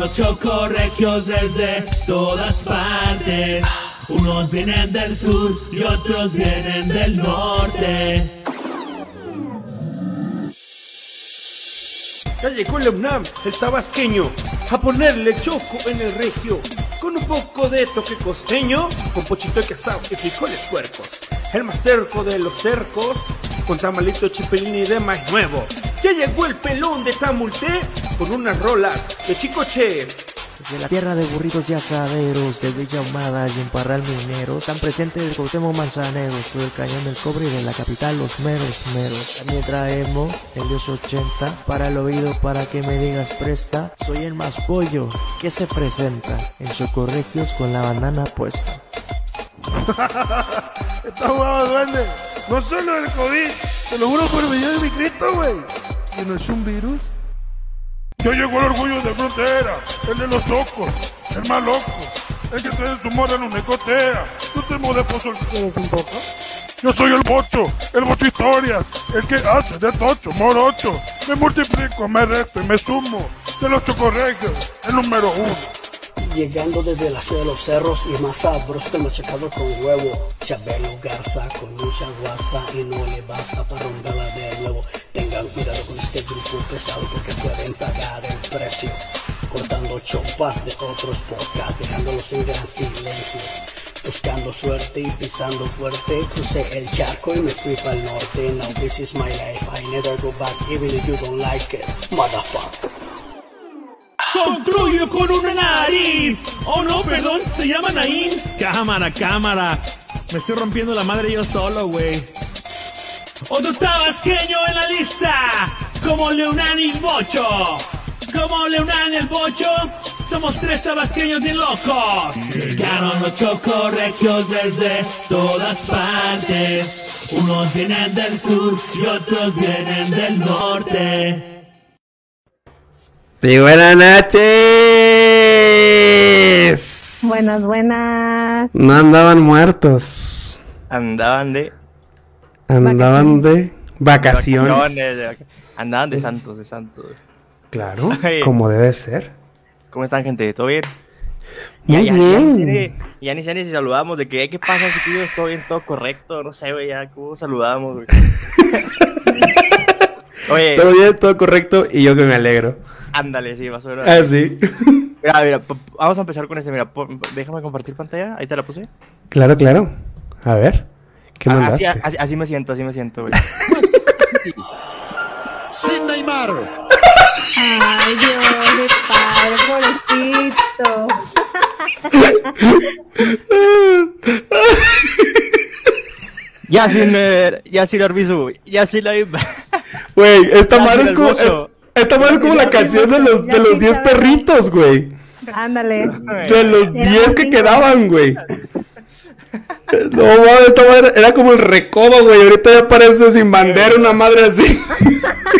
los chocorregios desde todas partes. Unos vienen del sur y otros vienen del norte. Ya llegó la UNAM, el tabasqueño, a ponerle choco en el regio, con un poco de toque costeño, con pochito de casado y frijoles puercos. El más terco de los cercos, con tamalito chipelín y de maíz nuevo. Ya llegó el pelón de Tamulté, con unas rolas de chicoche. De la tierra de burritos y asaderos, de Villa Ahumada y en Parral Minero, están presentes el Cuauhtémoc Manzaneros, del Cañón del Cobre y de la capital Los Meros Meros. También traemos el Dios 80 para el oído para que me digas presta. Soy el más pollo que se presenta en Chocorregios con la banana puesta. Está jugado duende. No solo el COVID, te lo juro por el video de mi Cristo, güey. Que no es un virus. Ya llegó el orgullo de frontera, el de los chocos, el más loco, el que tiene su moda en una ecotea. Tú te de pozo ¿Tienes un poco? Yo soy el bocho, el bocho historias, el que hace de tocho, morocho. Me multiplico, me resto y me sumo. De los chocorregios, el número uno. Llegando desde la ciudad de los cerros y más sabroso que el machacado con huevo. Chabelo Garza con mucha guasa y no le basta para romperla de nuevo. Tengan cuidado con este grupo pesado porque pueden pagar el precio. Cortando chopas de otros podcasts, dejándolos en gran silencio. Buscando suerte y pisando fuerte, crucé el charco y me fui para el norte. Now this is my life, I never go back even if you don't like it, motherfucker. Concluyo con una nariz. Oh no, perdón, se llama Naín. Cámara, cámara. Me estoy rompiendo la madre yo solo, güey. Otro tabasqueño en la lista. Como Leonán y Bocho. Como Leonán y el Bocho. Somos tres tabasqueños bien locos. Llegaron los chocorregios desde todas partes. Unos vienen del sur y otros vienen del norte. Sí, buenas noches. Buenas, buenas. No andaban muertos. Andaban de. Andaban de vacaciones. Andaban de santos, de santos. Claro, como debe ser. ¿Cómo están, gente? ¿Todo bien? Muy ya, bien. ni- ya ni sé ni si saludamos de que, ¿qué pasa, chiquillos? ¿Todo bien? ¿Todo correcto? No sé, güey, ya, ¿cómo saludamos, güey? Oye, Todo bien, todo correcto y yo que me alegro. Ándale, sí, más o menos. Ah, sí. Mira, mira, vamos a empezar con este, mira, déjame compartir pantalla, ahí te la puse. Claro, claro. A ver, ¿qué Ah, mandaste? así, así- así me siento, así me siento, güey. Sin Neymar. Ay, Dios padre, pobrecito. ya sin, ya sin Arbizu, ya sin la Güey, esta madre es como. Esta madre es como la canción de los de los sí 10 sabemos. perritos, güey. Ándale. De los Era 10 que quedaban, güey. No, mames, esta madre era como el recodo, güey. Ahorita ya parece sin bandera, una madre así.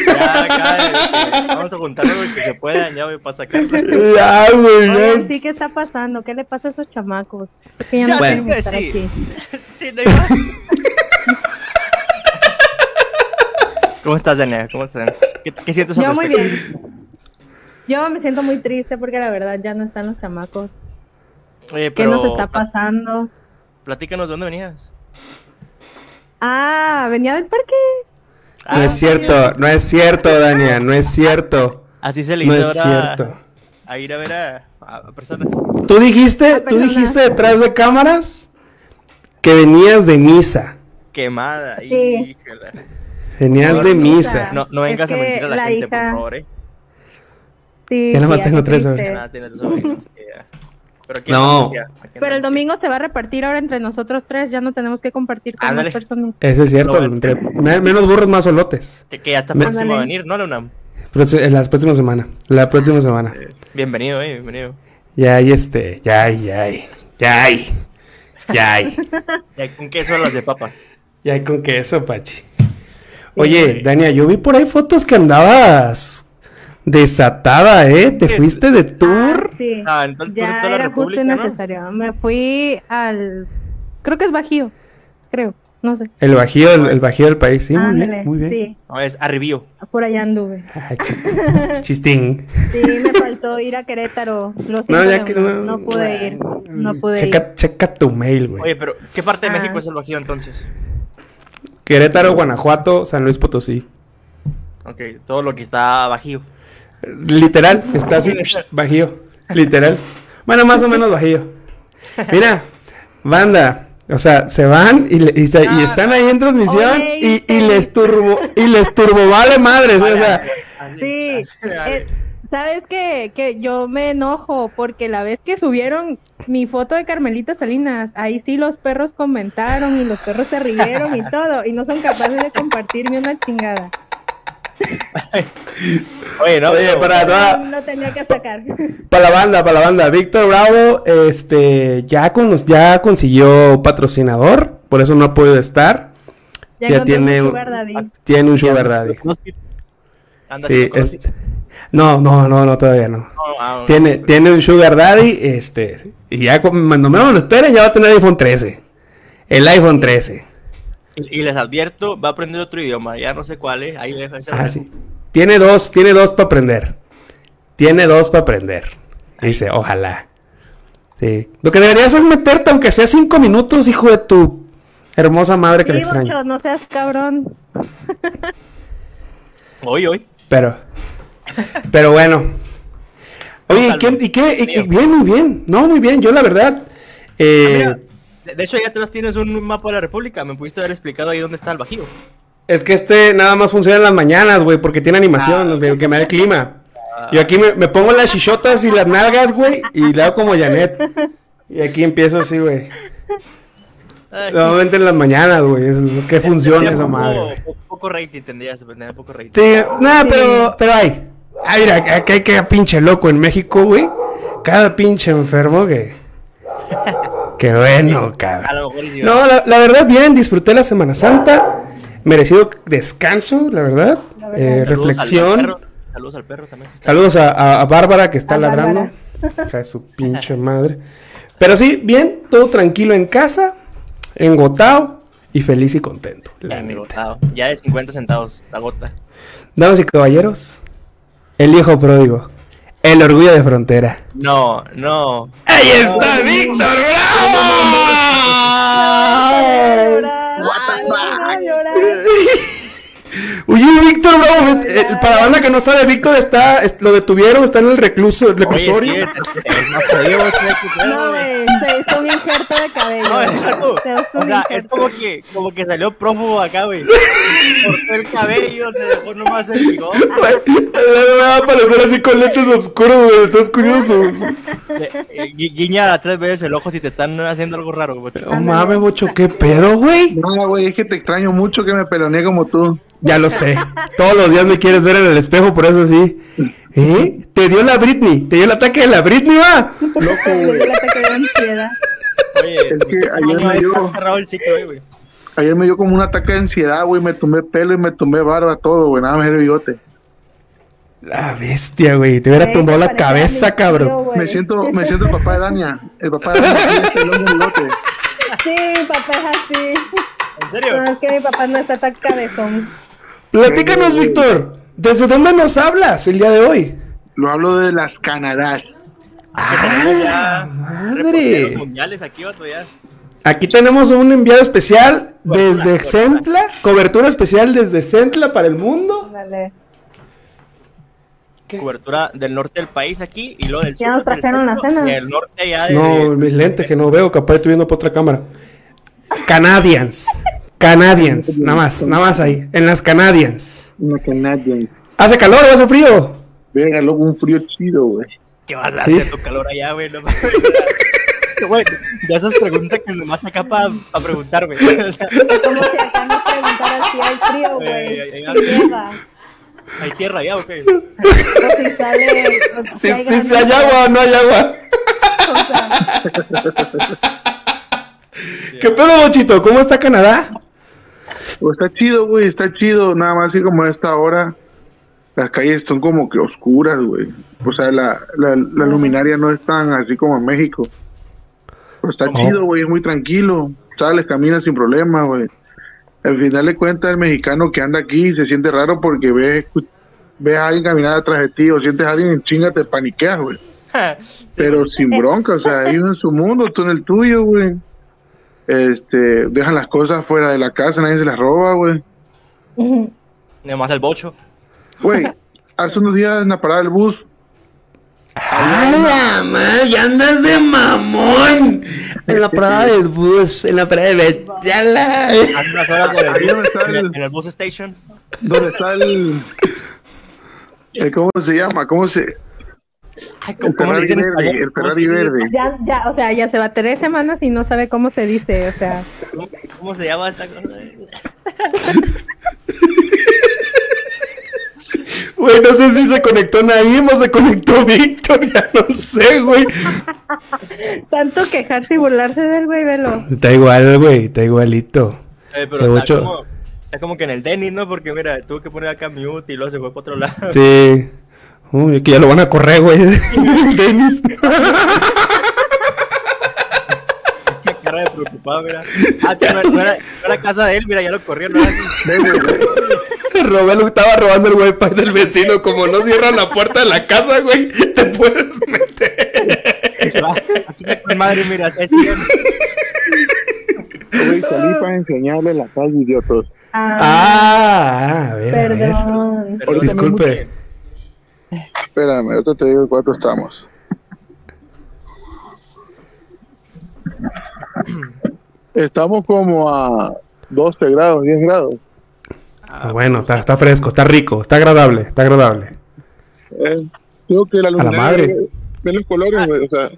Ya, ya, vamos a juntarnos lo que se puedan, ya, güey, para sacar. ya, güey, ya. sí, ¿qué está pasando? ¿Qué le pasa a esos chamacos? Es que ya no Ya, quieren sí, estar sí. aquí. Sí, no hay más. ¿Cómo estás, Dania? ¿Cómo estás? ¿Qué, qué sientes Yo muy bien. Yo me siento muy triste porque la verdad ya no están los chamacos. Oye, ¿Qué nos está pasando? platícanos de dónde venías. Ah, venía del parque. No es cierto, no es cierto, Dania, no es cierto. Así se le No es cierto. a ir a ver a, a personas. Tú dijiste, Ah, tú dijiste detrás de cámaras que venías de misa. Quemada. Sí. híjole. Venías No, de no, misa. No, no Es vengas a mentir a la, la gente, por favor, eh. Sí, Ya nomás tengo tres horas. Ya. Pero ¿quién No. Ya, ¿a quién Pero el domingo se va a repartir ahora entre nosotros tres. Ya no tenemos que compartir con Ándale. más personas. Eso es cierto, No, entre- me- menos burros, más solotes. Que, que ya está Me- próximo a venir, ¿no, Luna? La próxima semana. La próxima semana. Bienvenido, eh, bienvenido. Ya hay este, ya hay, ya hay, ya hay, ya hay. Y hay con queso a las de papa. Ya hay con queso, Pachi. Oye, Dania, yo vi por ahí fotos que andabas desatada, ¿eh? Te Sí. fuiste de tour. Ah, sí. Ah, entonces ya toda la era justo ¿no? necesario. Me fui al. Creo que es Bajío. Creo. no sé. El bajío, el, el bajío del país. Sí, muy bien, muy bien. Sí, No, es arribío. por allá anduve. Ah, chi- chistín. Sí, me faltó ir a Querétaro. Lo siento, No, ya no, que no, pude ir. No pude ir. Checa, checa tu mail, güey. Oye, pero ¿qué parte de Ah. México es el bajío entonces? Querétaro, Guanajuato, San Luis Potosí. Ok, todo lo que está bajío. Literal, está así, bajío. Literal. Bueno, más o menos bajío. Mira, banda. O sea, se van y, le- y, se- y están ahí en transmisión y, y les turbo y les turbo vale madres, o sea, Sí, sabes que, que yo me enojo porque la vez que subieron mi foto de Carmelita Salinas, ahí sí los perros comentaron y los perros se rieron y todo, y no son capaces de compartirme una chingada. Oye, no, Oye, para toda- No tenía que sacar. para la banda, para la banda. Víctor Bravo, este, ya con, ya consiguió patrocinador, por eso no ha podido estar. Ya, tiene un sugar daddy. Tiene un sugar daddy. Anda Sí, es- cosas. No, no, no, no, todavía no. Ah, Tiene, tiene un sugar daddy, este, y ya cuando menos lo esperen ya va a tener iPhone 13. El iPhone 13. Y, y les advierto, va a aprender otro idioma, ya no sé cuál es, ahí deja ese Ah, sí. Tiene dos, tiene dos para aprender. Tiene dos para aprender. Dice, ojalá. Sí. Lo que deberías es meterte, aunque sea cinco minutos, hijo de tu hermosa madre que le Sí, extraño. Bocho, no seas cabrón. Hoy, hoy. Pero, pero bueno. Oye, ¿y qué? ¿Y qué? Y- bien, muy bien. No, muy bien. Yo la verdad. eh, Ah, mira, de, hecho, ya atrás tienes un mapa de la República, me pudiste haber explicado ahí dónde está el bajío. Es que este nada más funciona en las mañanas, güey, porque tiene animación, Ah, que me da el clima. Yo aquí me, me pongo las chichotas y las nalgas, güey, y le hago como Janet. Y aquí empiezo así, güey. Normalmente en las mañanas, güey, es lo que funciona esa poco- madre. güey. po- Poco rating tendrías, tendría poco rating. Sí, nada, pero, pero hay. Ah, mira, aquí hay que pinche loco en México, güey. Cada pinche enfermo que. Qué bueno, A cabrón. lo mejor y sí, No, la, la verdad, bien, disfruté la Semana Santa. Merecido descanso, la verdad. Eh, Saludos al- al reflexión. perro, Saludos al perro también. Saludos a, a- a Bárbara que está A ladrando. Hija de su pinche madre. Pero sí, bien, todo tranquilo en casa, engotado y feliz y contento. La ah, ya de 50 centavos, la gota. Damas y caballeros, el hijo pródigo, el orgullo de frontera. No, no. ¡Ahí está Víctor Bravo! Oye, Víctor Bravo, para la banda que no sabe, Víctor está, es- lo detuvieron, está en el recluso, el Oye, reclusorio. sí, es- es que ser, No, güey. güey, se hizo un injerto de cabello. No, es algo- Se hizo o sea, es como que, como que salió prófugo acá, güey. Cortó el cabello, se dejó nomás el bigote. Le va a aparecer así con lentes oscuros, güey, estás curioso. Eh, gui- Guiña a tres veces el ojo si te están haciendo algo raro, güey. No mames, bocho, qué pedo, güey. No, güey, es que te extraño mucho que me peloneé como tú. Ya lo sé. Todos los días me quieres ver en el espejo, por eso sí. ¿Eh? Te dio la Britney. Te dio el ataque de la Britney, va. Loco, güey. dio el ataque de ansiedad. Oye, Es que ayer me dio- el ciclo, eh, güey. Ayer me dio como un ataque de ansiedad, güey. Me tomé pelo y me tomé barba, todo, güey. Nada más el bigote. La bestia, güey. Te hubiera tumbado la cabeza, mi cabrón. Me siento, me siento el papá de Dania. El papá de Dania tiene el bigote. Sí, papá es así. ¿En serio? No, es que mi papá no está tan cabezón. Platícanos, Víctor. ¿Desde dónde nos hablas el día de hoy? Lo hablo de las Canadás. Ya madre. mundiales aquí, vato, ya. Aquí tenemos un enviado especial desde Centla. Cobertura especial desde Centla para el mundo. Dale. Cobertura del norte del país aquí y luego del Ya sur. nos del trajeron la centro, cena. Y el norte ya de... No, mis lentes que no veo, capaz estoy viendo por otra cámara. Canadians. Canadians. Nada más, nada más ahí. En las Canadians. ¿Hace calor o hace frío? Verga, loco, un frío chido, güey. ¿Qué vas a Sí. hacer tu calor allá, güey? No. Güey, de esas preguntas que nomás acá para preguntarme. O sea, Como si acá nos preguntaran si hay frío, Ey, ey, güey. ey, Si llega. ¿Hay tierra allá o qué? O si sale. o Si, hay si, si hay agua o no hay agua. O sea, ¿Qué pedo, Bochito? ¿Cómo está Canadá? Pues está chido, güey, está chido. Nada más que como a esta hora, las calles son como que oscuras, güey. O sea, la, la, la luminaria no es tan así como en México. Pero está ¿Cómo? chido, güey, es muy tranquilo. Sales, caminas sin problema, güey. al final de cuentas el mexicano que anda aquí se siente raro porque ves, ves a alguien caminar atrás de ti o sientes a alguien en chinga, te paniqueas, güey. Pero sin bronca, o sea, ellos en su mundo, tú en el tuyo, güey. Este, dejan las cosas fuera de la casa, nadie se las roba, güey. Nada más el bocho. Güey, hace unos días en la parada del bus, ¡Hala, madre! ¡Ya andas de mamón! En la parada del bus, en la parada de Betala. En el Ahí donde bus- está en el- el- en el bus station. ¿dónde está el, el- ¿Cómo se llama? ¿Cómo se...? Ay, El ¿cómo le Ferrari dicen verde, el ¿Cómo se Ferrari verde. Ya, ya, o sea, ya se va tres semanas y no sabe cómo se dice, o sea. ¿Cómo, cómo se llama esta cosa? Güey, no sé si se conectó Naim o se conectó Víctor, ya no sé, güey. Tanto quejarse y burlarse del güey, velo. Está igual, güey, está igualito. Eh, pero está como, está como que en el tenis, ¿no? Porque mira, tuve que poner acá mute y luego se fue para otro lado. Sí. Uy, que ya lo van a correr, güey. Denis. Preocupado, mira. Ah, sí, no, no era, no era casa de él, mira, ya lo corrieron. ¿no? Robelo estaba robando el wifi del vecino. Como no cierran la puerta de la casa, güey, te puedes meter. Aquí con madre, mira, es. Güey, salí para enseñarle la calle, idiotos. Ah, a ver, a ver. Perdón. Perdón, Disculpe. Espérame, ahorita te digo cuánto estamos. Estamos como a 12 grados, 10 grados. Ah, bueno, está, está fresco, está rico, está agradable, está agradable. Eh, creo que la A la madre. ve- ve los colores, güey, o sea,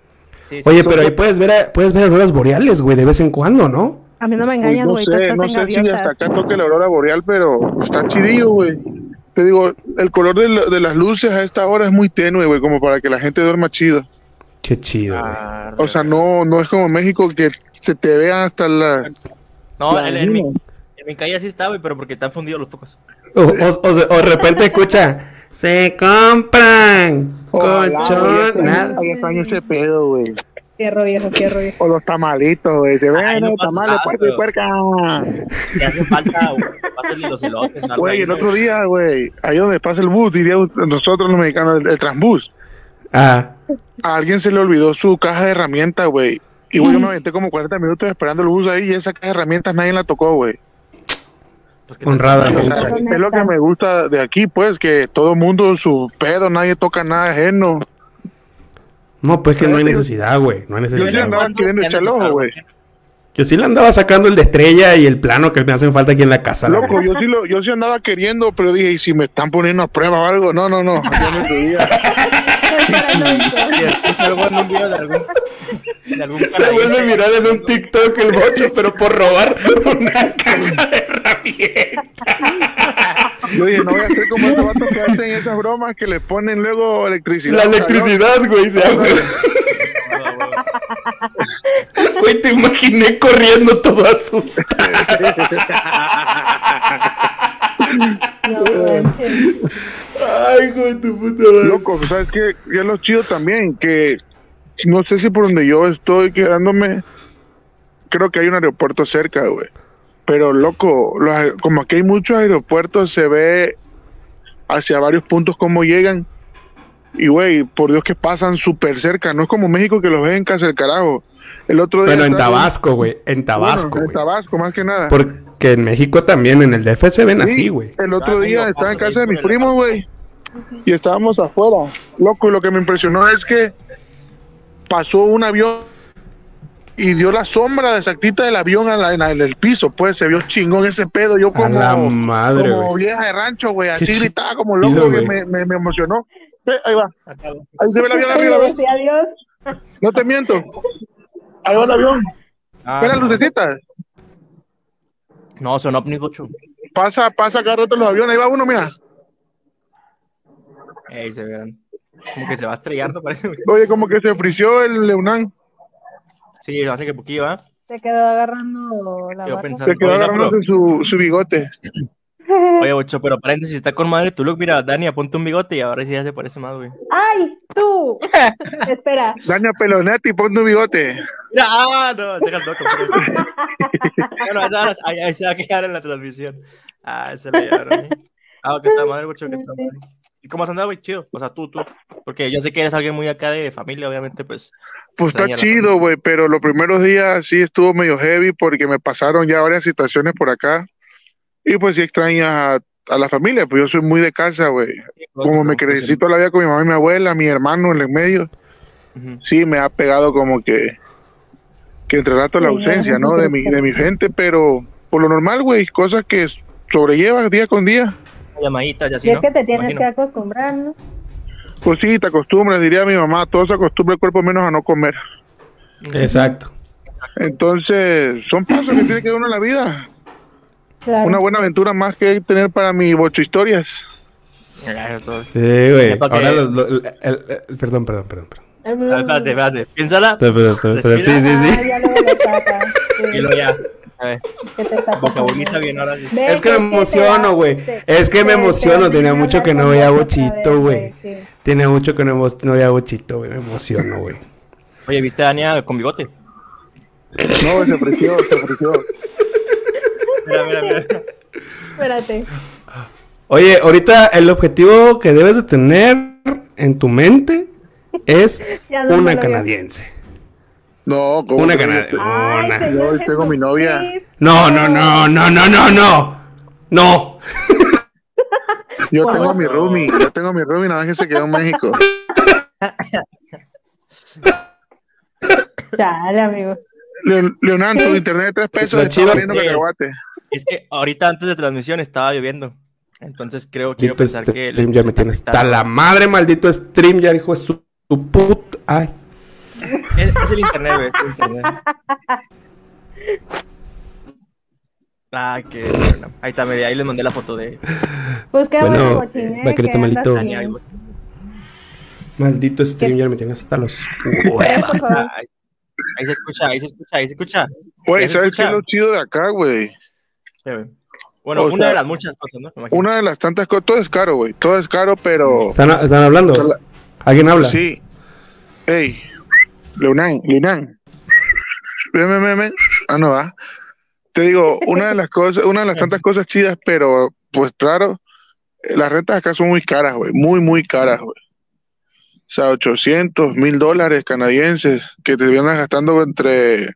Sí, sí. Oye, pero ahí puedes ver, puedes ver auroras boreales, güey, de vez en cuando, ¿no? A mí no me pues engañas, no güey, tú sé, estás no sé si hasta acá toque la aurora boreal, pero está chidillo, güey. Te digo, el color de, la- de las luces a esta hora es muy tenue, güey, como para que la gente duerma chido. Qué chido, güey. Ah, O sea, no, no es como México que se te vea hasta la... no, la en, en mi, luna. en mi calle sí está, güey, pero porque están fundidos los focos. O, o, o se- o de repente escucha, se compran colchón, nada. Ahí extraño ese pedo, güey. Fierro viejo, fierro viejo. O los tamalitos, güey. Se ven no tamales, puerca y puerca. Te hace falta, güey, los elotes. Güey, el otro día, güey, ahí donde pasa el bus, diría nosotros los mexicanos, el, el transbús. Ah, A alguien se le olvidó su caja de herramientas, güey. Y güey, yo me aventé como 40 minutos esperando el bus ahí y esa caja de herramientas nadie la tocó, güey. Pues, honrada. O sea, es lo que me gusta de aquí, pues, que todo mundo su pedo, nadie toca nada ajeno. No, pues que no hay necesidad, güey. No hay Yo sí necesidad. andaba queriendo echar el ojo, güey. Yo sí le andaba sacando el de estrella y el plano que me hacen falta aquí en la casa. Loco, yo sí, lo, yo sí andaba queriendo, pero dije, ¿y si me están poniendo a prueba o algo? No, no, no. Yo no. Y en un video de algún. De algún Se canadiense. vuelve a mirar en un TikTok el bocho, pero por robar una caja de herramientas. Yo dije, no voy a hacer como esos vatos que hacen esas bromas que le ponen luego electricidad. La electricidad, güey, se hago. Güey, te imaginé corriendo todo asustado. Ay, güey, tu puta madre. Loco, ¿sabes qué? Y es lo chido también, que no sé si por donde yo estoy quedándome, creo que hay un aeropuerto cerca, güey. Pero, loco, los como aquí hay muchos aeropuertos, se ve hacia varios puntos cómo llegan. Y, güey, por Dios que pasan súper cerca. No es como México que los ven en casa del carajo. El otro día... Bueno, en Tabasco, güey. En Tabasco, Bueno, en. Tabasco, más que nada. Porque en México también, en el DF se ven Sí, así, güey. El otro día estaba en casa de mis el primos, güey. Y estábamos afuera. Loco, y lo que me impresionó es que pasó un avión y dio la sombra exactita del avión a la- en, la- en el piso. Pues se vio chingón ese pedo. Yo como, la madre, como vieja de rancho, güey. Así Qué gritaba como chido, loco, que güey. me, me, me emocionó. Ve, ahí va. Ahí se ve el avión arriba, adiós. No te miento. Ahí va el avión. Ah, Ve las lucecitas. No, son ovnis, bocho. Pasa, pasa cada rato los aviones. Ahí va uno, mira. Ey, se verán. Como que se va ¿no parece? Oye, como que se frició el Leunán. Sí, hace que poquillo, ¿ah? Se quedó agarrando la Yo pensando. Se quedó agarrándose su, su bigote. Oye, bocho, pero paréntesis, está con madre tu look. Mira, Dani, apunta un bigote y ahora sí ya se parece más, güey. ¡Ay! Tú. Espera. Daña Pelonetti, pon tu bigote. Mira, ah, no, deja el toco. por eso. bueno, no, no, ahí, se va a quedar en la transmisión. Ah, se le llevaron. ¿eh? Ah, que está madre, mucho que está madre. ¿Y cómo has andado, güey? Chido. O sea, tú, tú. Porque yo sé que eres alguien muy acá de familia, obviamente, pues. Pues está chido, güey, pero los primeros días sí estuvo medio heavy porque me pasaron ya varias situaciones por acá. Y pues sí extrañas a, a la familia, pues yo soy muy de casa, güey. Como me crecí toda la vida con mi mamá y mi abuela, mi hermano en el medio, Ujú. sí me ha pegado como que, que entre rato la Sí, ausencia, ¿no? De mi, de mi gente, pero por lo normal, güey, cosas que sobrellevas día con día. Llamaditas y así, Y es ¿no? que te tienes Imagino. que acostumbrar, ¿no? Pues sí, te acostumbras, diría mi mamá, todo se acostumbra el cuerpo menos a no comer. Exacto. Entonces, son pasos que tiene que dar uno en la vida. Claro. Una buena aventura más que tener para mi bocho historias. Todo. Sí, güey. Ya, ¿para Ahora qué? los, lo- el- el- el- perdón, perdón, perdón. perdón. Espérate, espérate. Piénsala. Sí, sí, Ah, sí. ya lo. Sí, Y luego ya. A ver, bien ahora sí. Es que me emociono, güey. Es que me emociono. te Tenía mucho que no veía bochito, güey. Tenía mucho que no, no veía bochito, güey. Me emociono, güey. Oye, ¿viste a Dania con bigote? No, se ofreció, se ofreció. Mira, mira, mira. Espérate. Oye, ahorita el objetivo que debes de tener en tu mente es no una canadiense. No, ¿cómo Una canadiense. Ay, Una. señor Yo hoy tengo mi novia. No, no, no, no, no, no, no. No. Yo tengo mi roomie, yo tengo mi roomie, nada más que se quedó en México. Chale, amigo. Leon- Leonardo, tu internet de tres pesos está chido valiendo es- cacahuate. Es que ahorita antes de transmisión estaba lloviendo. Entonces creo, quiero pensar que... el- stream ya me tienes hasta la madre, maldito stream ya hijo de su, su put. Ay. Es, es el internet, güey, es el internet. Ah, que bueno. Ahí está, mira, ahí les mandé la foto de Pues qué Bueno, bueno. Dania. bien. güey. Maldito stream ya me tienes hasta los favor. Ahí, ahí se escucha, ahí se escucha, ahí se escucha. Güey, ¿Ya se ¿sabes qué es lo chido de acá, güey? Sí, güey. Bueno, O una sea, de las muchas cosas, ¿no? Me. Una de las tantas cosas, todo es caro, güey, todo es caro, pero ¿Están, están hablando? ¿Alguien habla? sí. Ey, Ven, ven. Ah, no va. Te digo, una de las cosas, una de las tantas cosas chidas, pero pues claro, eh, las rentas acá son muy caras, güey, muy, muy caras, güey. O sea, 800, mil dólares canadienses que te vienes gastando entre,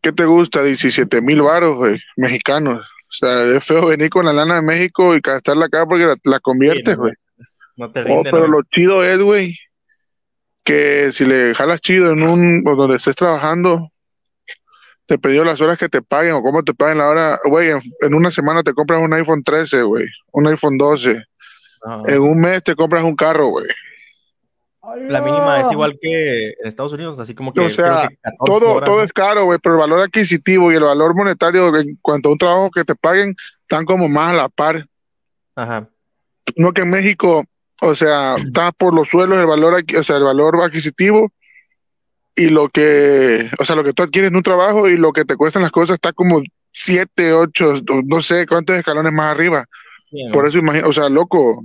¿qué te gusta? 17 mil varos, güey, mexicanos. O sea, es feo venir con la lana de México y gastarla acá porque la, la conviertes, güey. No te Oh, rinde, pero ¿no? lo chido es, güey, que si le jalas chido en un, donde estés trabajando, te pidió las horas que te paguen o cómo te paguen la hora, güey, en, en una semana te compras un iPhone 13, güey, un iPhone 12, Ajá. en un mes te compras un carro, güey. La mínima es igual que en Estados Unidos, así como que. O sea, que 14 Todo, horas, todo ¿no? es caro, güey, pero el valor adquisitivo y el valor monetario en cuanto a un trabajo que te paguen, están como más a la par. Ajá. no que en México, o sea, está por los suelos el valor, o sea, el valor adquisitivo y lo que, o sea, lo que tú adquieres en un trabajo y lo que te cuestan las cosas está como siete, ocho, no sé cuántos escalones más arriba. Por eso imagino, o sea, loco,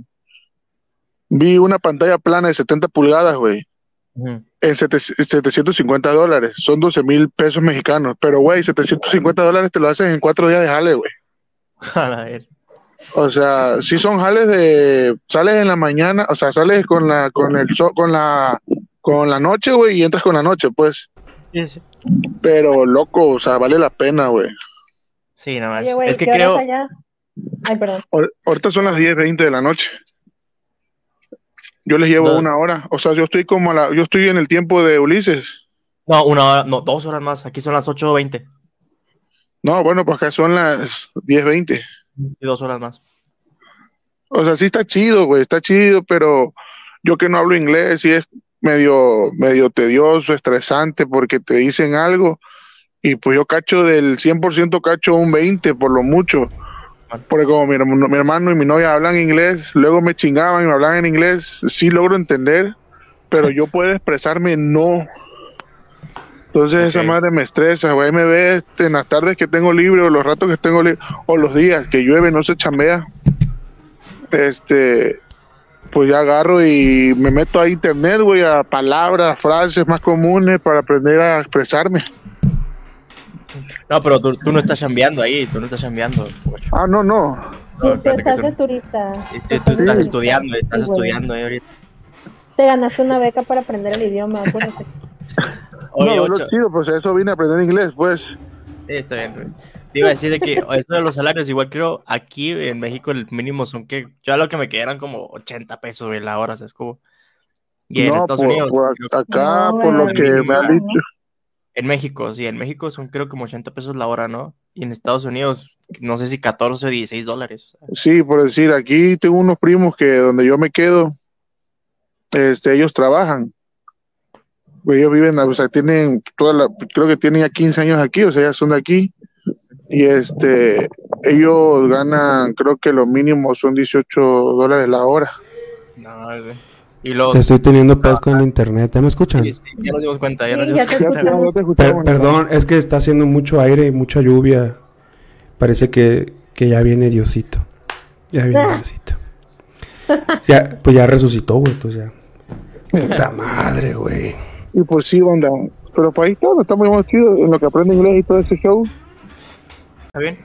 vi una pantalla plana de 70 pulgadas, güey, en sete- 750 dólares, son 12 mil pesos mexicanos, pero güey, 750 dólares te lo hacen en cuatro días de jale, güey. O sea, sí son jales de sales en la mañana, o sea, sales con la con el sol, con la con la noche, güey, y entras con la noche, pues. Sí, sí. Pero loco, o sea, vale la pena, güey. Sí, nada más. Oye, güey, es que ¿qué hora creo. allá? Ay, perdón. Ahor- Ahorita son las 10, 20 de la noche. Yo les llevo No. una hora, o sea, yo estoy como a la yo estoy en el tiempo de Ulises. No, una hora, no, dos horas más. Aquí son las 8.20. No, bueno, pues acá son las 10, 20. Y dos horas más. O sea, sí está chido, güey, está chido, pero yo que no hablo inglés, sí es medio, medio tedioso, estresante, porque te dicen algo y pues yo cacho del 100% cacho un 20 por lo mucho. Porque como mi, mi hermano y mi novia hablan inglés, luego me chingaban y me hablaban en inglés, sí logro entender, pero yo puedo expresarme no. Entonces esa madre me estresa, güey, me ve este, en las tardes que tengo libre o los ratos que tengo libre o los días que llueve, no se chambea. Este, pues ya agarro y me meto a internet, güey, a palabras, frases más comunes para aprender a expresarme. No, pero tú, tú no estás chambeando ahí, tú no estás chambeando. Ah, no, no. No, estás tú- de turista. tú- tú estás Sí. estudiando, estás Sí, estudiando ahí ahorita. Te ganaste una beca para aprender el idioma, acuérdate. Oye, no, lo chido, pues eso vine a aprender inglés, pues. Sí, está bien. Te iba a decir de que eso de los salarios, igual creo aquí en México el mínimo son que yo a lo que me quedé eran como 80 pesos la hora, ¿sabes cómo? Y en no, Estados por, Unidos, por acá, No, por lo que me han dicho. en México, sí, en México son creo como 80 pesos la hora, ¿no? Y en Estados Unidos, no sé si 14 o 16 dólares. Sí, por decir, aquí tengo unos primos que donde yo me quedo, este, ellos trabajan. Pues ellos viven, o sea, tienen toda la, creo que tienen ya 15 años aquí, o sea, ya son de aquí. Y este, ellos ganan, creo que lo mínimo son 18 dólares la hora. Y luego, Estoy teniendo pedos con el internet, ¿ya me escuchan? sí, sí, ya nos dimos cuenta, ya nos dimos cuenta. Per- perdón, es que está haciendo mucho aire y mucha lluvia. Parece que, que ya viene Diosito. Ya viene Diosito. Ya, pues ya resucitó, güey, entonces ya. Puta madre, güey. Y pues sí, onda. Pero para ahí todo, está muy chido en lo que aprende inglés y todo ese show. ¿Está bien?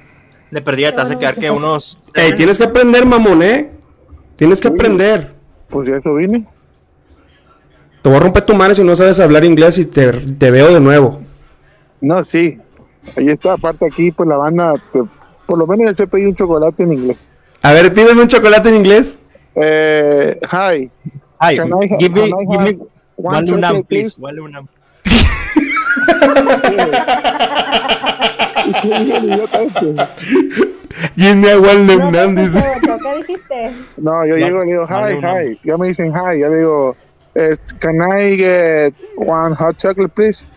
De perdida te a quedar que unos... Ey, tienes que aprender, mamón, ¿eh? Tienes que aprender. Pues ya eso vine. Te voy a romper tu madre si no sabes hablar inglés y te, te veo de nuevo. No, sí. Ahí está, aparte aquí, pues la banda, te- por lo menos se pedí un chocolate en inglés. A ver, pídeme un chocolate en inglés. Eh, hi. Ay, Can I ha- give me, I give me one lunam, chocolate, please. One lunam. Y tú, el idiota. Give me a one No, num num, no, dice. no, ¿Qué dijiste? No, yo llego y digo, hi, hi. Ya me dicen hi. Ya digo, eh, can I get one hot chocolate, please?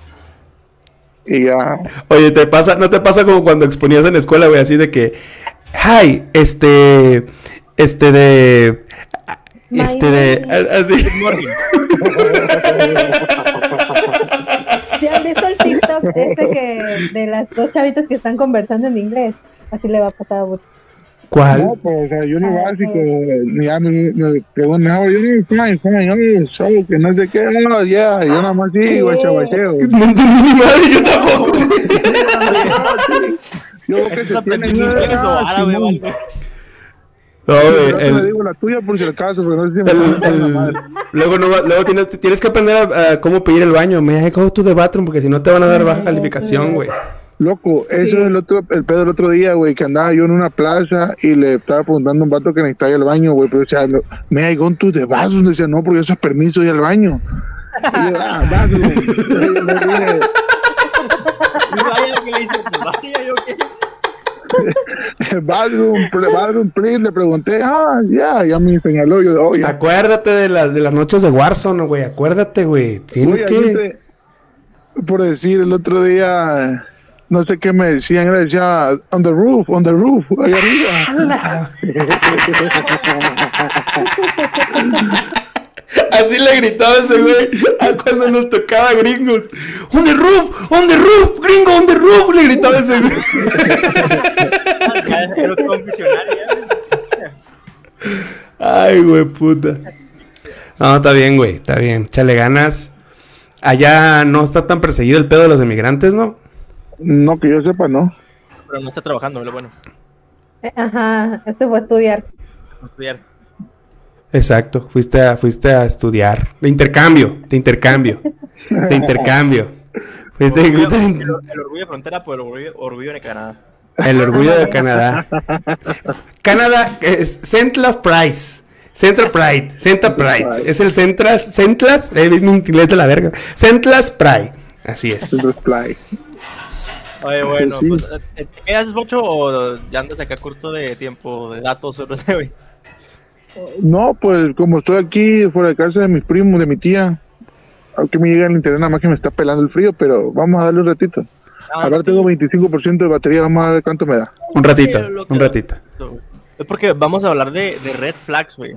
Y ya. Oye, ¿te pasa, ¿no te pasa como cuando exponías en la escuela, güey? Así de que, hi, este, este de, este de, así. ¿Sí han visto el TikTok este que de las dos chavitas que están conversando en inglés? Así le va a pasar a. No, ¿Cuál? pues, o sea, yo ni Ah, básico, ya me, me preguntan, how are you? Fine, fine, oh, so, que no sé qué, oh, yeah, yo nada más. No entendí ni madre, yo tampoco. Yo creo que se ¿Estás tiene aprendiendo inglés o árabe o algo? No, te el- le digo la tuya por si acaso, porque no sé si me el- van a dar la el- madre. luego no va- luego tienes, tienes que aprender a, a cómo pedir el baño. Me go to the bathroom porque si no te van a dar baja calificación, güey. Loco, eso es el otro, el pedo del otro día, güey, que andaba yo en una plaza y le estaba preguntando a un vato que necesitaba ir al baño, güey, pero o sea, lo- me hay gone to the bathroom, decía, no, porque eso es permiso de ir al baño. Y yo, ah, bathroom. Vaya que le pues vaya, yo qué. Bathroom, bathroom, please, le pregunté, ah, ya, ya me señaló, yo, oh, ya. Acuérdate de las, de las noches de Warzone, güey. Acuérdate, güey. Tienes que. por decir, el otro día, no sé qué me decían, era decía, on the roof, on the roof, ahí arriba. Así le gritaba ese güey a cuando nos tocaba gringos. On the roof, on the roof, gringo, on the roof, le gritaba ese güey. Ya. Ay, güey, puta. No, está bien, güey, está bien. Chale ganas. Allá no está tan perseguido el pedo de los emigrantes, ¿no? No, que yo sepa, no. Pero no está trabajando, es lo bueno. Eh, Ajá, este fue a estudiar. a Estudiar. Exacto, fuiste a, fuiste a estudiar. De intercambio, de intercambio. De intercambio. Fuiste- Orgullo- fuiste- el, el orgullo de frontera por el orgullo, orgullo de Canadá. El orgullo de Canadá. Canadá es Central Price. Central Pride. Central Pride. Es el Centras. Centlas. Eh, mi inglés de la verga. Centlas Pride. Así es. El reply. Oye, bueno, pues, ¿te quedas mucho o ya andas acá corto de tiempo, de datos no sé, güey? No, pues como estoy aquí fuera de casa de mis primos, de mi tía, aunque me llega el internet nada más que me está pelando el frío, pero vamos a darle un ratito. Ah, Ahora tengo 25% de batería, vamos a ver cuánto me da. Un ratito. Un ratito. Es porque vamos a hablar de, de red flags, güey.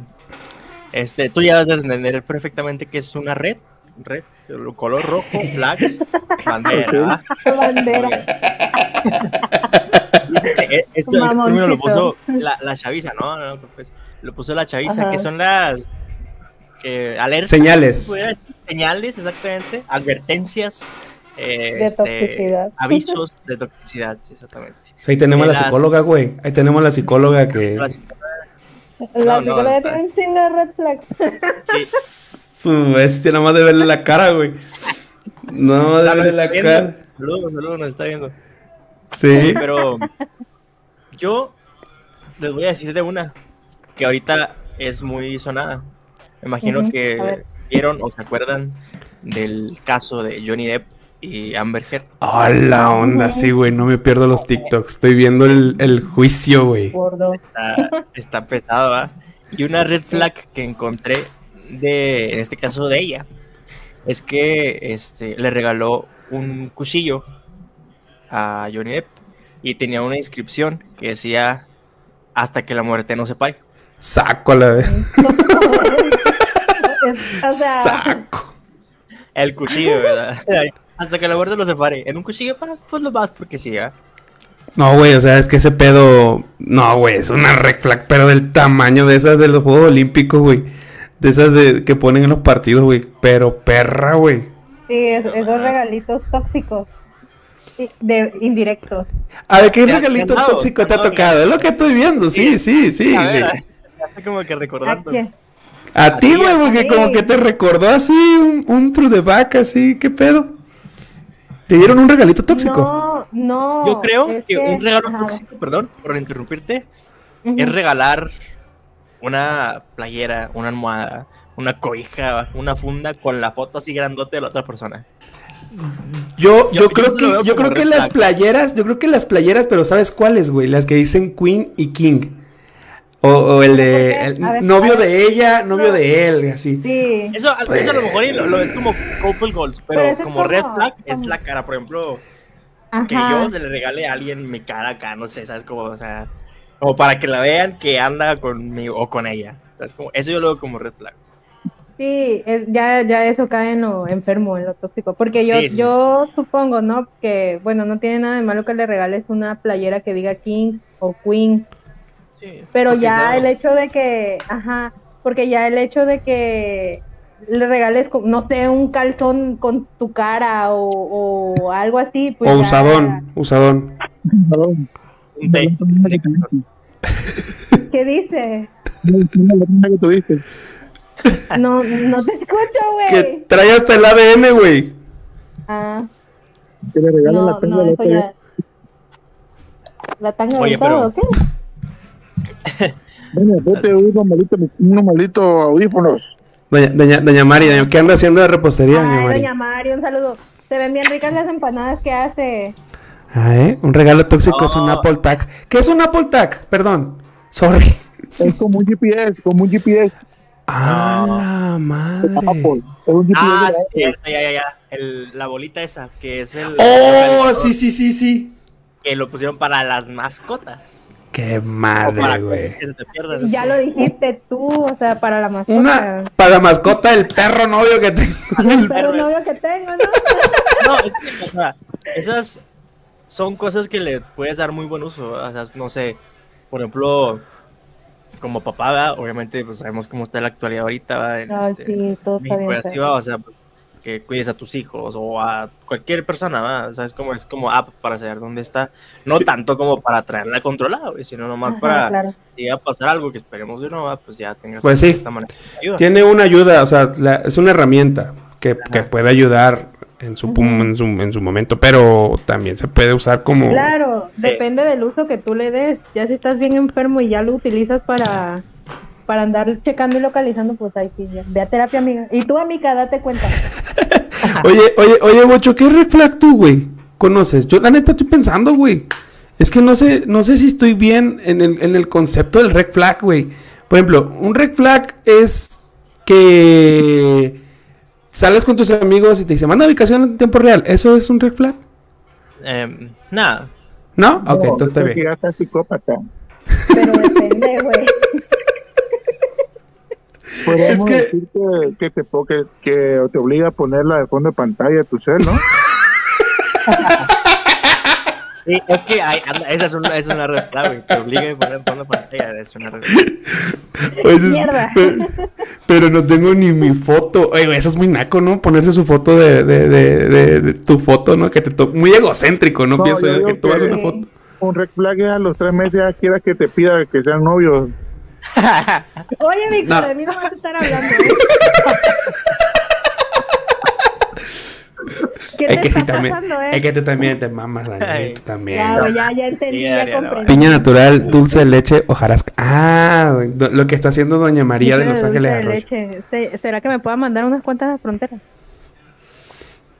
Este, tú ya debes de entender perfectamente qué es una red. Red, color rojo, flags, bandera. Bandera. Este, este término lo puso la, la chaviza, ¿no? No, pues, lo puso la chaviza, Ajá. que son las eh, alertas. Señales. Señales, exactamente. Advertencias. eh, De este, toxicidad. avisos de toxicidad, sí, exactamente. Ahí tenemos a la psicóloga, güey. Ahí tenemos a la psicóloga que La No, psicóloga tiene un chingo de red flags. su bestia, nada más de verle la cara, güey. No, de verle la cara. Saludos, saludos, nos está viendo. Sí. Pero yo les voy a decir de una que ahorita es muy sonada. Me imagino que vieron o se acuerdan del caso de Johnny Depp y Amber Heard. A la onda, sí, güey. No me pierdo los TikToks. Estoy viendo el, el juicio, güey. Está, está pesado, ¿va? Y una red flag que encontré de, en este caso de ella, es que este, le regaló un cuchillo a Johnny Depp y tenía una inscripción que decía hasta que la muerte no se pare. Saco a la vez. Es- o sea, Saco. El cuchillo, ¿verdad? hasta que la muerte no se pare. En un cuchillo para pues lo más porque sí, ¿va? No, güey, o sea, es que ese pedo. No, güey, es una red flag, pero del tamaño de esas de los Juegos Olímpicos, güey. De esas de, que ponen en los partidos, güey. Pero perra, güey. sí, es- esos regalitos tóxicos. Y- De indirectos. A ver, ¿qué regalito tóxico te ha tocado? Es lo que estoy viendo, sí, sí, sí. A como que ¿A recordando. A ti, güey, porque mí. como que te recordó así un, un true de vaca, así, ¿qué pedo? ¿Te dieron un regalito tóxico? No, no. Yo creo es que un regalo ajá, tóxico, perdón por interrumpirte, es regalar una playera, una almohada, una cobija, una funda con la foto así grandote de la otra persona. Yo, Yo- yo, creo que, yo creo que las playeras, yo creo que las playeras, pero ¿sabes cuáles, güey? Las que dicen Queen y King. O, o el de el ver, novio de ella, novio de él, así. Sí. Eso, eso a lo mejor lo, lo es como couple goals, pero, como red flag es la cara, por ejemplo, que yo se le regale a alguien mi cara acá, no sé, ¿sabes? Como, o sea, como para que la vean que anda conmigo o con ella. ¿sabes? Como, eso yo lo veo como red flag. Sí, es- ya, ya eso cae en lo enfermo, en lo tóxico. Porque yo, Sí, sí, yo supongo, ¿no? Que, bueno, no tiene nada de malo que le regales una playera que diga King o Queen. Sí, Pero ya no- el hecho de que, ajá, porque ya el hecho de que le regales, no sé, un calzón con tu cara o, o algo así, pues o ya- usadón, usadón. un té. ¿Qué dice? que. No, no te escucho, Que güey. trae hasta el ADN, güey. Ah, Que le regalan no, la tanga no, de ya. ¿La tanga Oye, del todo pero- o qué? Bueno, vete unos malitos, unos malitos audífonos. Doña, doña, doña Mari, doña- ¿qué anda haciendo de repostería, doña Ay, Mari? doña Mari, un saludo. Se ven bien ricas las empanadas que hace. Ah, ¿eh? Un regalo tóxico es un. Apple Tag. ¿Qué es un Apple Tag? Perdón. Sorry. Es como un GPS, como un GPS. ¡A la madre! Apple. Es un GPS Ah, de sí, ya, ya, ya. El- la bolita esa, que es el. ¡Oh! el- Sí, sí, sí, sí. Que lo pusieron para las mascotas. ¡Qué madre, güey! Ya lo dijiste tú, o sea, para la mascota. Una para mascota del perro novio que tengo. El perro novio que tengo, ¿no? No, es que, o sea, esas son cosas que le puedes dar muy buen uso. O sea, no sé, por ejemplo, como papá, ¿verdad? obviamente, pues sabemos cómo está la actualidad ahorita, ¿verdad? En, Ay, este, sí, todo está bien o sea, pues, que cuides a tus hijos o a cualquier persona, ¿va? ¿sabes? Como es como app para saber dónde está. No tanto como para traerla controlada, güey, sino nomás Ajá, para claro. si llega a pasar algo que esperemos de no, ¿va? pues ya tengas Pues sí. manera ayuda. Tiene una ayuda, o sea, la- es una herramienta que, que puede ayudar en su, en, su, en su momento, pero también se puede usar como... Claro, depende del uso que tú le des. Ya si estás bien enfermo y ya lo utilizas para, para andar checando y localizando, pues ahí sí, ya. Ve a terapia, amiga. Y tú, amiga, date cuenta. Oye, oye, oye, Bocho, ¿qué red flag tú, güey? ¿Conoces? Yo la neta estoy pensando, güey. Es que no sé, no sé si estoy bien en el, en el concepto del red flag, güey. Por ejemplo, un red flag es que sales con tus amigos y te dicen, manda ubicación en tiempo real. ¿Eso es un red flag? Em, nada, ¿No? Ok, No, entonces está que bien. psicópata. Pero depende, güey. Podríamos que- decir que, que te, que, que te obliga a ponerla de fondo de pantalla tu cel, ¿no? Sí, es que hay, anda, esa es una, es una red güey. Te obliga a poner por la pantalla. Es una red flag. Oye, Mierda. Pero, pero no tengo ni mi foto. Oye, eso es muy naco, ¿no? Ponerse su foto de, de, de, de- de tu foto, ¿no? Que te to- Muy egocéntrico, ¿no? No, Pienso yo que tomas una foto. Un red flag es a los tres meses ya quieras que te pida que sean novios. Oye, Víctor, No. de mí no vas a estar hablando. ¿eh? ¿Qué Es te que está también. pasando, eh? Es que tú también te mamas, Dani, Ay. tú también. Ya, güey, ya, ya entendí, ya comprendí. Piña natural, dulce de leche, hojarasca. Ah, lo que está haciendo Doña María de Los Ángeles de Arroyo. leche. ¿Será que me pueda mandar unas cuantas a la frontera?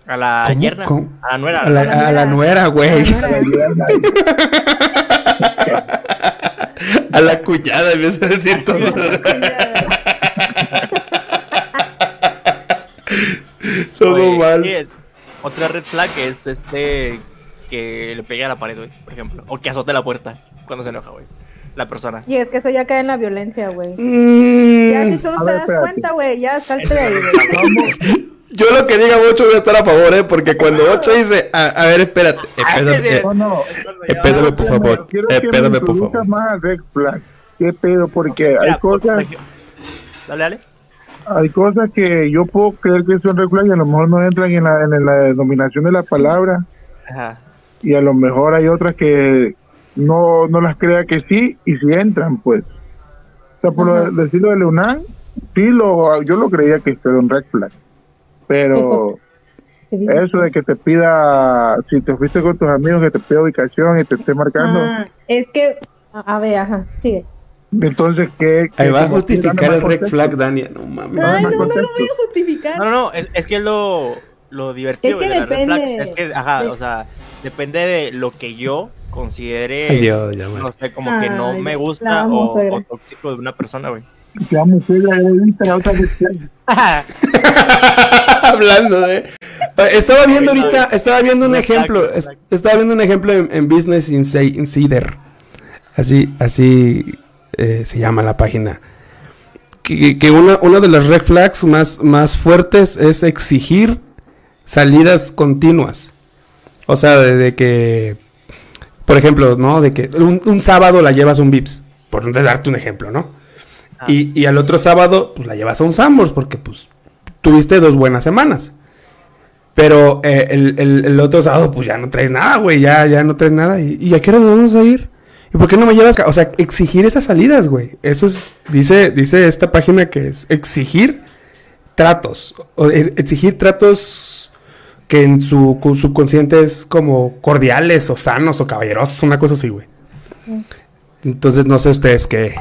A la ¿Cómo? yerna. ¿Cómo? A la nuera. A la, a la nuera, güey. A la cuñada, en vez de decir todo. Todo Oye, mal. es- Otra red flag es este que le pegue a la pared, güey, por ejemplo. O que azote la puerta cuando se enoja, güey. La persona. Y es que eso ya cae en la violencia, güey. Mm, Ya si tú no a te ver, das espérate. cuenta, güey, ya salte de ahí, güey. Yo lo que diga Ocho voy a estar a favor, ¿eh? Porque cuando Ocho dice, a, a ver, espérate, espérate, eh, No, no. espérame, por favor, espérame, por favor. más al red flag. ¿Qué pedo? Porque hay cosas, Dale, dale. hay cosas que yo puedo creer que son red flag y a lo mejor no entran en la, en la denominación de la palabra. Ajá. y a lo mejor hay otras que no, no las crea que sí y sí entran pues o sea por lo, decirlo de Leonán sí lo yo lo creía que era un red flag pero eso de que te pida si te fuiste con tus amigos que te pida ubicación y te esté marcando Ah, es que, a ver, ajá, sigue. entonces qué Ahí va a justificar el red flag, Dania. No mames. Ay, más no, no lo voy a justificar. No, no, no, es, es que lo, lo divertido Es que güey, de red depende. es que, ajá, Es- o sea, depende de lo que yo considere, Ay, Dios, ya, man. no sé, como que no me gusta o, o tóxico de una persona, güey. Ya viste la otra flag. Hablando de. Estaba viendo Ahorita, estaba viendo un ejemplo, estaba viendo un ejemplo en, en Business Insi- Insider. Así, así eh, se llama la página. Que, que una, una de las red flags más, más fuertes es exigir salidas continuas. O sea, de, de que, por ejemplo, ¿no? De que un, un sábado la llevas a un Vips, por darte un ejemplo, ¿no? Ah. Y, y al otro sábado, pues la llevas a un Sambors, porque pues tuviste dos buenas semanas. Pero eh, el, el- el otro sábado, pues ya no traes nada, güey, ya, ya no traes nada. ¿Y, y a qué hora nos vamos a ir? ¿Y por qué no me llevas? O sea, exigir esas salidas, güey. Eso es, dice, dice esta página que es exigir tratos. O, eh, exigir tratos que en su subconsciente es como cordiales o sanos o caballerosos, una cosa así, güey. Entonces, no sé ustedes qué,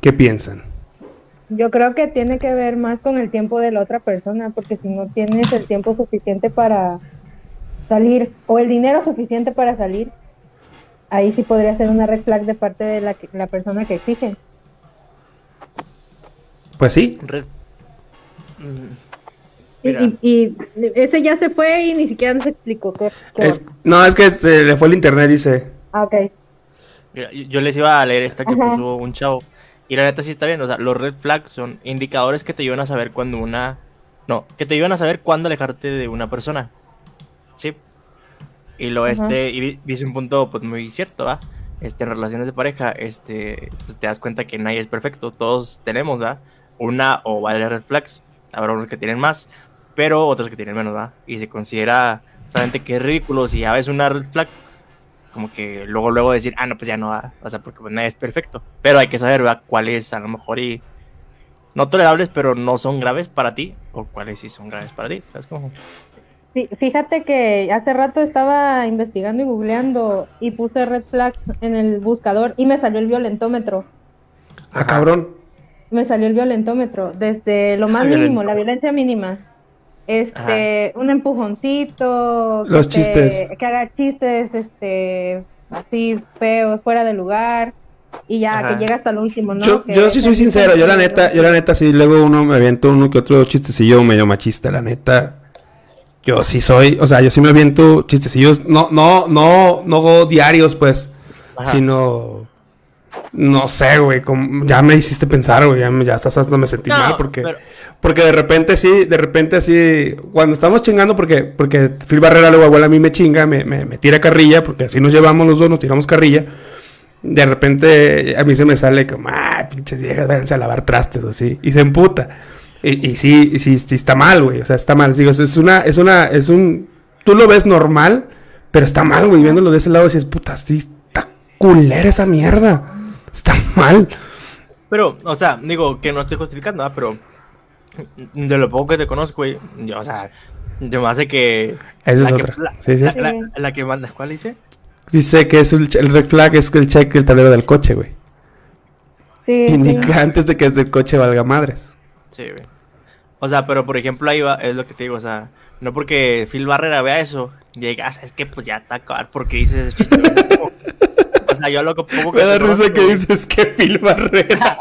qué piensan. Yo creo que tiene que ver más con el tiempo de la otra persona, porque si no tienes el tiempo suficiente para salir o el dinero suficiente para salir, ahí sí podría ser una red flag de parte de la, que- la persona que exige. Pues sí, Red... Mm, Y, y- y ese ya se fue y ni siquiera nos explicó qué. qué Es- va. no, es que se le fue el internet, dice. Ah, ok. Mira, yo- yo les iba a leer esta que Ajá. puso un chavo. Y la neta sí está bien. O sea, los red flags son indicadores que te ayudan a saber cuando una. No, que te ayudan a saber cuándo alejarte de una persona. Sí. Y lo este. Y dice un punto pues muy cierto, ¿va? Este, en relaciones de pareja, este, pues te das cuenta que nadie es perfecto. Todos tenemos, ¿va? Una o varias red flags. Habrá unos que tienen más, pero otros que tienen menos, ¿va? Y se considera realmente que es ridículo si ya ves una red flag como que luego luego decir, ah, no, pues ya no va, o sea, porque pues nadie es perfecto. Pero hay que saber, ¿verdad? Cuáles a lo mejor y no tolerables, pero no son graves para ti, o cuáles sí son graves para ti. ¿Sabes cómo? Sí, fíjate que hace rato estaba investigando y googleando y puse red flag en el buscador y me salió el violentómetro. Ah, cabrón. Me salió el violentómetro desde lo más Ah, mínimo, violento. la violencia mínima. Este, un empujoncito, Los que te- chistes. que haga chistes, este, así feos, fuera de lugar y ya Ajá. que llega hasta el último, ¿no? Yo, Que- yo sí soy sincero, yo la neta, yo la neta sí, luego uno me aviento uno que otro chistecillo medio machista, la neta. Yo sí soy, o sea, yo sí me aviento chistecillos, no, no, no, no diarios, pues, Ajá. sino No sé, güey, como- ya me hiciste pensar, güey, ya, me- ya hasta, hasta me sentí No, mal porque... pero- Porque de repente sí, de repente así, cuando estamos chingando, porque, porque Phil Barrera luego igual a mí me chinga, me, me, me tira carrilla, porque así nos llevamos los dos, nos tiramos carrilla. De repente a mí se me sale como, ah, pinches viejas, váyanse a lavar trastes o así, y se emputa. Y, y sí, y sí, sí está mal, güey, o sea, está mal. Digo, es una, es una, es un, tú lo ves normal, pero está mal, güey, viéndolo de ese lado, dices, puta, sí, está culera esa mierda. Está mal. Pero, o sea, digo que no estoy justificando, ¿ah? pero de lo poco que te conozco, güey, yo, o sea, yo me hace que. Esa es la que- otra. la- Sí, sí. La, la- la que manda, ¿cuál dice? Dice que es el, el red flag es el check del tablero del coche, güey. Sí, sí. Indica antes de que el coche valga madres. Sí, güey. O sea, pero por ejemplo, ahí va, es lo que te digo, o sea, no porque Phil Barrera vea eso, llega, es que pues ya está a acabar porque dices sea, yo lo que poco Me da risa que dices que Phil Barrera.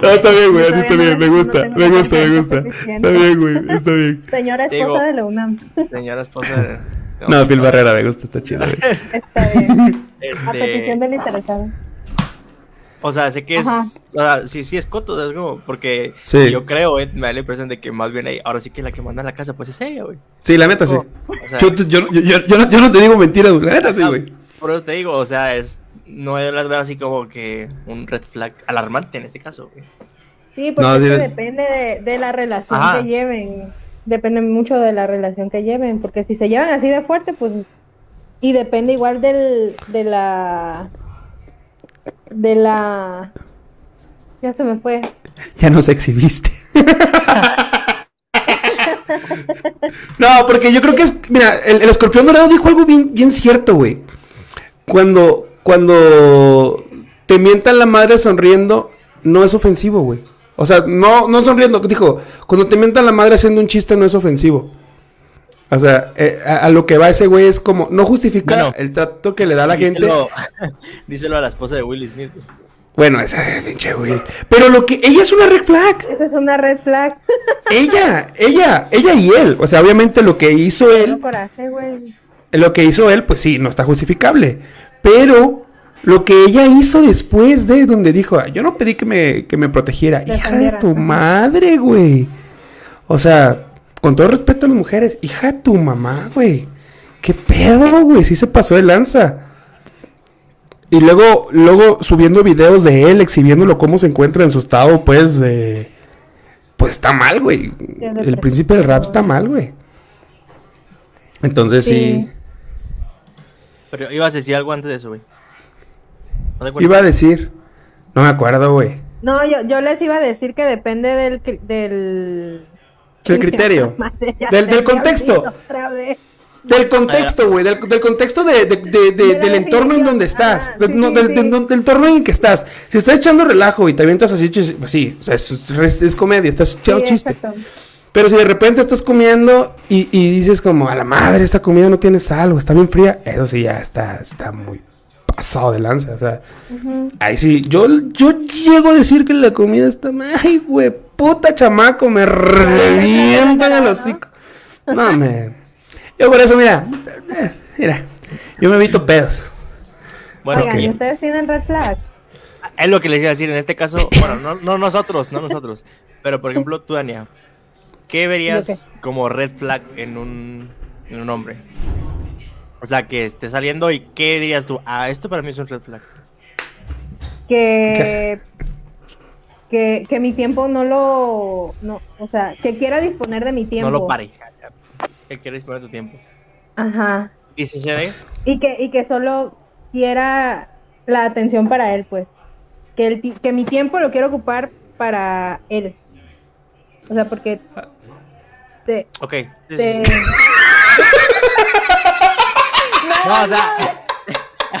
No, está bien, güey, así está bien, me gusta, me gusta, me gusta. Está bien, güey, está bien. Señora Digo- esposa de la UNAM. Señora esposa de... No, Phil Barrera me gusta, está chido, güey. Está bien. A Este, petición del interesado. O sea, sé que es. Ajá. O sea, sí, sí es coto, es como. Porque Sí. yo creo, eh, me da la impresión de que más bien ahí, ahora sí que la que manda a la casa, pues es ella, güey. Sí, la neta sí. O sea, Yo, yo, yo, yo, yo no, yo no te digo mentiras, güey. La neta sí, ah, güey. Por eso te digo, o sea, es. No yo las veo así como que un red flag alarmante en este caso, güey. Sí, porque No, es sí, depende de, de la relación Ajá. que lleven. Depende mucho de la relación que lleven. Porque si se llevan así de fuerte, pues. Y depende igual del. De la. De la. Ya se me fue. Ya nos exhibiste. no, porque yo creo que es. Mira, el, el escorpión dorado dijo algo bien, bien cierto, güey. Cuando, cuando te mientan la madre sonriendo, no es ofensivo, güey. O sea, no, no sonriendo. Dijo, cuando te mientan la madre haciendo un chiste, no es ofensivo. O sea, eh, a, a lo que va ese güey es como, no justifica Bueno. el trato que le da a la gente. Díselo, a la esposa de Will Smith. Bueno, esa pinche güey. Pero lo que, ella es una red flag. Esa es una red flag. ella, ella, ella y él. O sea, obviamente lo que hizo él, coraje, güey. lo que hizo él, pues sí, no está justificable. Pero lo que ella hizo después de donde dijo, "Ah, yo no pedí que me, que me protegiera. Hija de tu madre, güey. O sea, con todo respeto a las mujeres, hija de tu mamá, güey. ¿Qué pedo, güey? Sí se pasó de lanza. Y luego, luego subiendo videos de él, exhibiéndolo cómo se encuentra en su estado, pues, de... Pues está mal, güey. El príncipe del rap está mal, güey. Entonces sí. Sí. Pero ibas a decir algo antes de eso, güey. Iba a decir. No me acuerdo, güey. No, yo, yo les iba a decir que depende del. cri- del... Del criterio. Del- del contexto. Del contexto, güey. Del, del contexto de, de- de- de- De la del entorno en donde estás. sí, no, del, sí. del- del entorno en el que estás. Si estás echando relajo y te avientas así, pues sí. O sea, es, es- es comedia. Estás echando Sí, chiste. exacto. Pero si de repente estás comiendo y, y dices como, a la madre, esta comida no tiene sal o está bien fría, eso sí ya está, está muy pasado de lanza. O sea, ahí sí, yo, yo llego a decir que la comida está... Ay, güey, puta chamaco, me revientan el hocico. No, me... Yo por eso, mira, eh, mira, yo me evito pedos. Bueno, Oigan, ¿y ok. ustedes tienen red flag? es lo que les iba a decir en este caso. Bueno, no, no nosotros, no nosotros. Pero por ejemplo, tú, Dania, ¿qué verías como red flag en un, en un hombre? O sea, que esté saliendo y ¿qué dirías tú? Ah, esto para mí es un red flag. Que, que, que mi tiempo no lo, no, o sea, que quiera disponer de mi tiempo. No lo pare. Que quieres poner tu tiempo. Ajá. ¿Y si se ve? Y que, y que solo quiera la atención para él, pues. Que, el, que mi tiempo lo quiero ocupar para él. O sea, porque te, Ok. te-. No, o sea,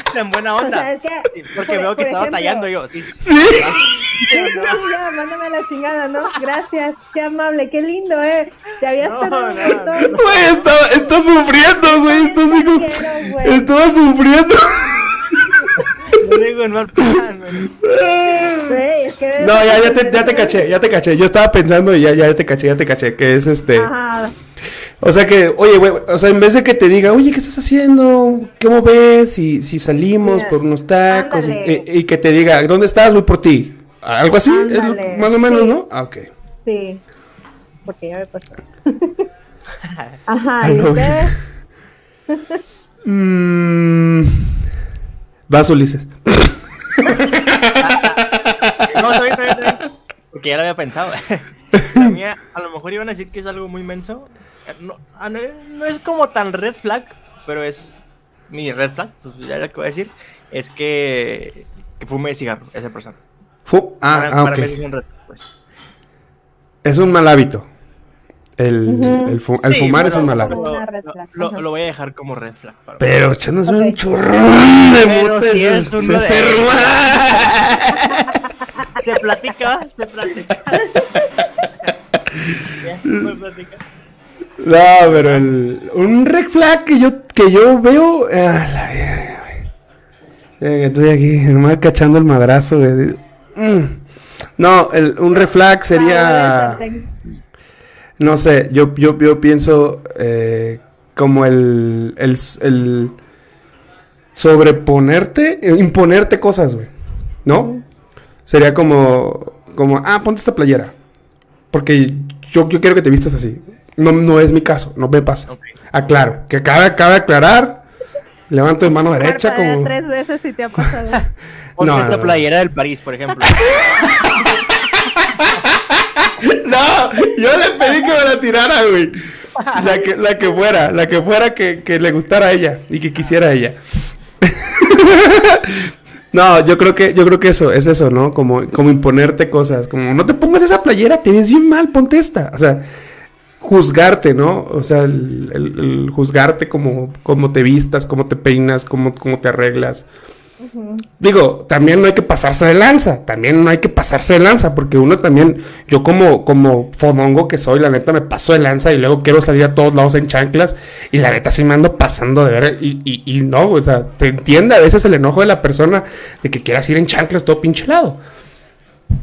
en buena o sea, onda. es que, Porque por- veo que por estaba ejemplo, tallando yo. Sí, sí. ¿Sí? Sí, sí, ya, mándame la chingada, ¿no? Gracias, qué amable, qué lindo, ¿eh? Te habías No, no. Güey, está, está sufriendo, güey. Está así como... Estaba sufriendo. No digo No, ya, ya te, ya te caché, ya te caché. Yo estaba pensando y ya, ya te caché, ya te caché. Que es este. Ajá. O sea que, oye, güey, o sea, en vez de que te diga, oye, ¿qué estás haciendo? ¿Cómo ves? Si, si salimos Mira, por unos tacos y, ándale. y- que te diga, ¿dónde estás? Voy por ti. Algo así, es lo- más o menos, sí. ¿no? Ah, ok. Sí. Porque ya me pasó. Ajá, ¿y ustedes? Mm, vas, Ulises. No, está bien, está bien, está bien. Porque ya lo había pensado. La mía, a lo mejor iban a decir que es algo muy menso. No, ah, no, no es como tan red flag, pero es mi red flag, pues ya lo que voy a decir, es que, que fume cigarro, esa persona. Fu- ah, para, ah, para es un red pues. Es un mal hábito. El, Ujú. el fu- el Sí, fumar es un mal hábito. Lo- voy a dejar como red flag. Para. Pero echándose un Ok. churrón de Pero es se- de-. Se platica, se platica. Ya, se platica. No, pero el, un red flag que yo, que yo veo. ah, la verga, güey. Estoy aquí, nomás cachando el madrazo, güey. Mm. No, el, un red flag sería. Ah, No sé, yo, yo, yo pienso eh, como el, el, el sobreponerte, eh, imponerte cosas, güey. ¿No? Sería como, como, ah, ponte esta playera. Porque yo, yo quiero que te vistas así. No, no es mi caso, no me pasa. Ok. Aclaro, que cabe, cabe aclarar. Levanto de mano derecha como... tres veces si te ha pasado. Ponte No, esta no, no. playera del París, por ejemplo. No, yo le pedí que me la tirara, güey. La que, la que fuera, la que fuera que, que le gustara a ella y que quisiera a ella. No, yo creo que, yo creo que eso, es eso, ¿no? Como, como imponerte cosas, como no te pongas esa playera, te ves bien mal, ponte esta. O sea, juzgarte, ¿no? O sea, el, el- el juzgarte como, como te vistas, cómo te peinas, cómo, cómo te arreglas. Digo, también no hay que pasarse de lanza, también no hay que pasarse de lanza, porque uno también, yo como, como fodongo que soy, la neta me paso de lanza y luego quiero salir a todos lados en chanclas y la neta sí me ando pasando de ver y, y, y no, o sea, se entiende a veces el enojo de la persona de que quieras ir en chanclas todo pinche lado.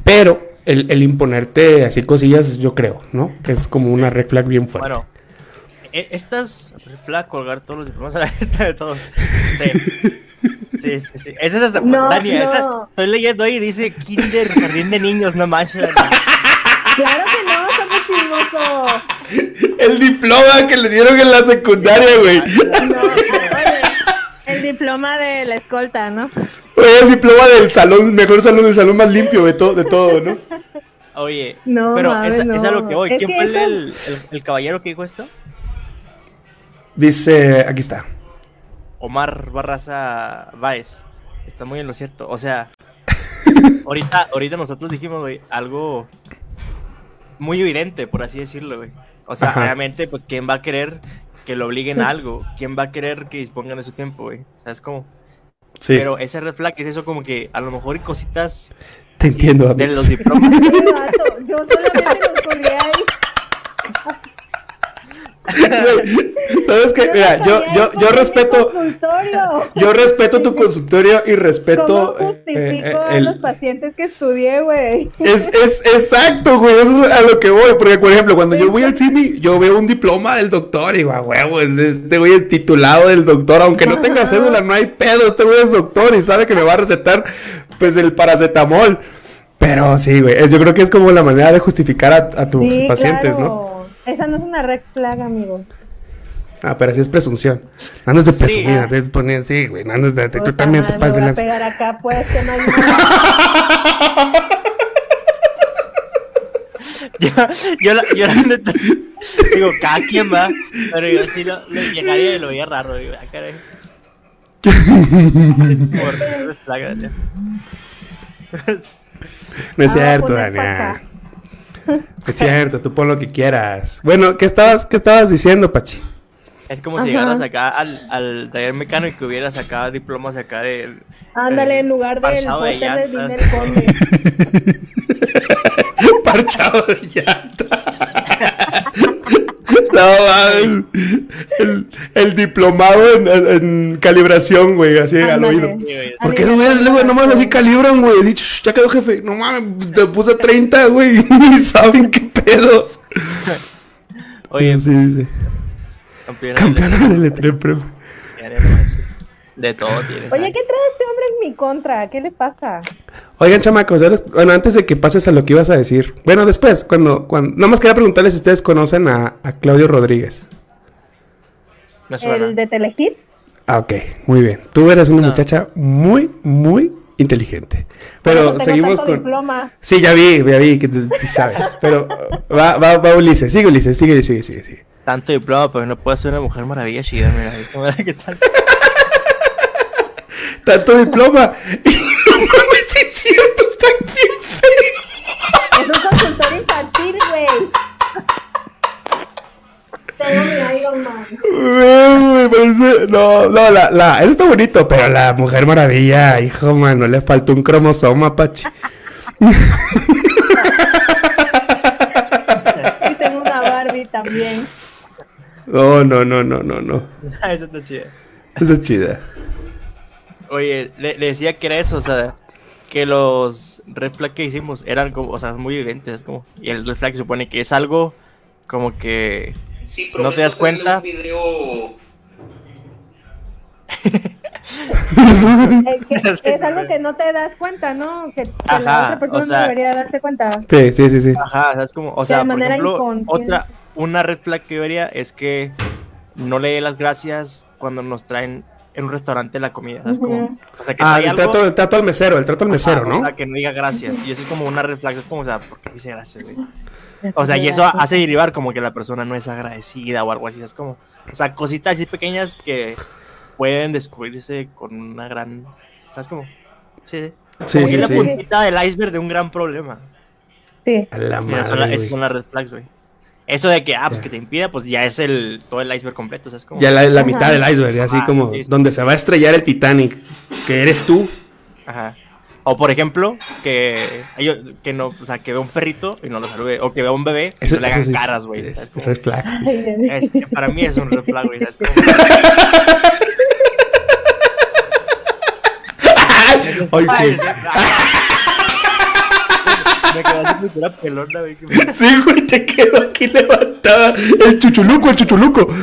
Pero el, el imponerte así cosillas, yo creo, ¿no? Que es como una red flag bien fuerte. Bueno, e- estas red flag colgar todos los diplomas a la vista de todos. Sí. Sí, sí, sí. Esa es hasta No, Dani, esa- estoy leyendo ahí dice Kinder Jardín de Niños, no manches. Claro que no, está muy chismoso. El diploma que le dieron en la secundaria, güey. No, el diploma de la escolta, ¿no? El diploma del salón, mejor salón, el salón más limpio de, todo de todo, ¿no? Oye, No, pero mames, esa- es a lo no. que voy. ¿Quién que fue el, eso- el, el caballero que dijo esto? Dice, aquí está. Omar Barraza Báez. Está muy en lo cierto. O sea, ahorita, ahorita nosotros dijimos, güey, algo muy evidente, por así decirlo, güey. O sea, Ajá. obviamente, pues, ¿quién va a querer que lo obliguen a algo? ¿Quién va a querer que dispongan de su tiempo, güey? ¿Sabes cómo? Sí, Pero ese red flag es eso como que a lo mejor y cositas te así entiendo. de los diplomas. Yo solamente ahí. ¿Sabes qué? Mira, yo, yo, yo respeto, yo respeto tu consultorio y respeto ¿Cómo eh, justifico eh, a el- los pacientes que estudié, güey? Es, es exacto, güey, eso es a lo que voy. Porque, por ejemplo, cuando yo voy al CIMI, yo veo un diploma del doctor y digo, a huevo, es este güey es titulado del doctor. Aunque no tenga cédula, no hay pedo. Este güey es doctor y sabe que me va a recetar, pues, el paracetamol. Pero sí, güey, yo creo que es como la manera de justificar a, a tus Sí, pacientes, ¿no? Esa no es una red flag, amigo. Ah, pero sí es presunción. No andes de Sí, presumir, ah. de poner, sí, güey, no andes de, tú también te pasas de lanza. pegar acá, pues, que no hay yo, yo, la, yo la neta, digo, cada quien va, pero yo sí lo, lo llegaría y lo veía raro, digo, ah, caray. Es red flag, Daniel. No es Ah, cierto, Daniel. Es cierto, tú pon lo que quieras. Bueno, ¿qué estabas, qué estabas diciendo, Pachi? Es como Ajá. si llegaras acá al, al taller mecánico y que hubieras acá diplomas acá de... Ándale, en lugar del de llantas. Dinel Conde. Parchado de llanta. No, el, el diplomado en, en calibración, güey, así al Ándale. oído. Porque esos güeyes luego nomás así calibran, güey. Dicho, "Shh, ya quedó jefe. No mames, te puse 30, güey. Ni saben qué pedo. Oye, Sí, sí. Campeón. Del Electro Premio. De todo tiene. Oye, ¿qué trae este hombre en mi contra? ¿Qué le pasa? Oigan, chamacos, bueno, antes de que pases a lo que ibas a decir. Bueno, después, cuando, cuando, nada más quería preguntarles si ustedes conocen a, a Claudio Rodríguez. Me suena. ¿El de Telehit? Ah, ok, muy bien. Tú eres una muchacha muy, muy inteligente. Pero Tengo seguimos tanto con... diploma. Sí, ya vi, ya vi que sí sabes. Pero va, va, va Ulises, sigue Ulises, sigue, sigue, sigue, sigue. Tanto diploma, pero no puede ser una mujer maravilla chida, mira. ¿cómo era que tal? Tanto diploma. no mames, es cierto, está bien feo. Es un consultor infantil, güey. Tengo mi Iron Man. Me parece. No, no, la, la. Eso está bonito, pero la Mujer Maravilla, hijo, mano, le faltó un cromosoma, Pachi. Y tengo una Barbie también. No, no, no, no, no, no. Esa está chida. Esa es chida. Oye, le, le decía que era eso, o sea, que los red flag que hicimos eran como, o sea, muy evidentes, como, y el red flag supone que es algo como que no te das cuenta. Es, que es algo que no te das cuenta, ¿no? Que, que la Ajá, otra persona o sea- debería darse cuenta. Sí, sí, sí, sí. Ajá, ¿sabes cómo? O De sea, por ejemplo, otra, una red flag que yo vería es que no le dé las gracias cuando nos traen en un restaurante la comida, ¿sabes cómo? Ujú. O sea, que Ah, el algo- trato, el trato al mesero, el trato al mesero, ¿no? O sea, que no diga gracias. Y eso es como una red flag, es como, o sea, ¿por qué dice gracias, güey? O sea, y eso hace derivar como que la persona no es agradecida o algo así, es como, o sea, cositas así pequeñas que pueden descubrirse con una gran, ¿sabes cómo? Sí, sí. Sí, como sí, es la sí. puntita del iceberg de un gran problema. Sí. A la Mira, son la- madre, esas son las red flags, güey. Eso de que, ah, pues que te impida, pues ya es el todo el iceberg completo, ¿sabes cómo? Ya la, la mitad del iceberg, así Ajá, como sí, donde se va a estrellar el Titanic, que eres tú. Ajá. O por ejemplo, que que no, o sea, que vea un perrito y no lo salude, o que vea un bebé y Eso, no le hagan sí es- caras, güey. es red flag. Es que para mí es un red flag, güey. ¿sabes cómo? Ay, Ay, qué- Me así pelona, güey. que me- Sí, güey, te quedo aquí levantada. El chuchuluco, el chuchuluco.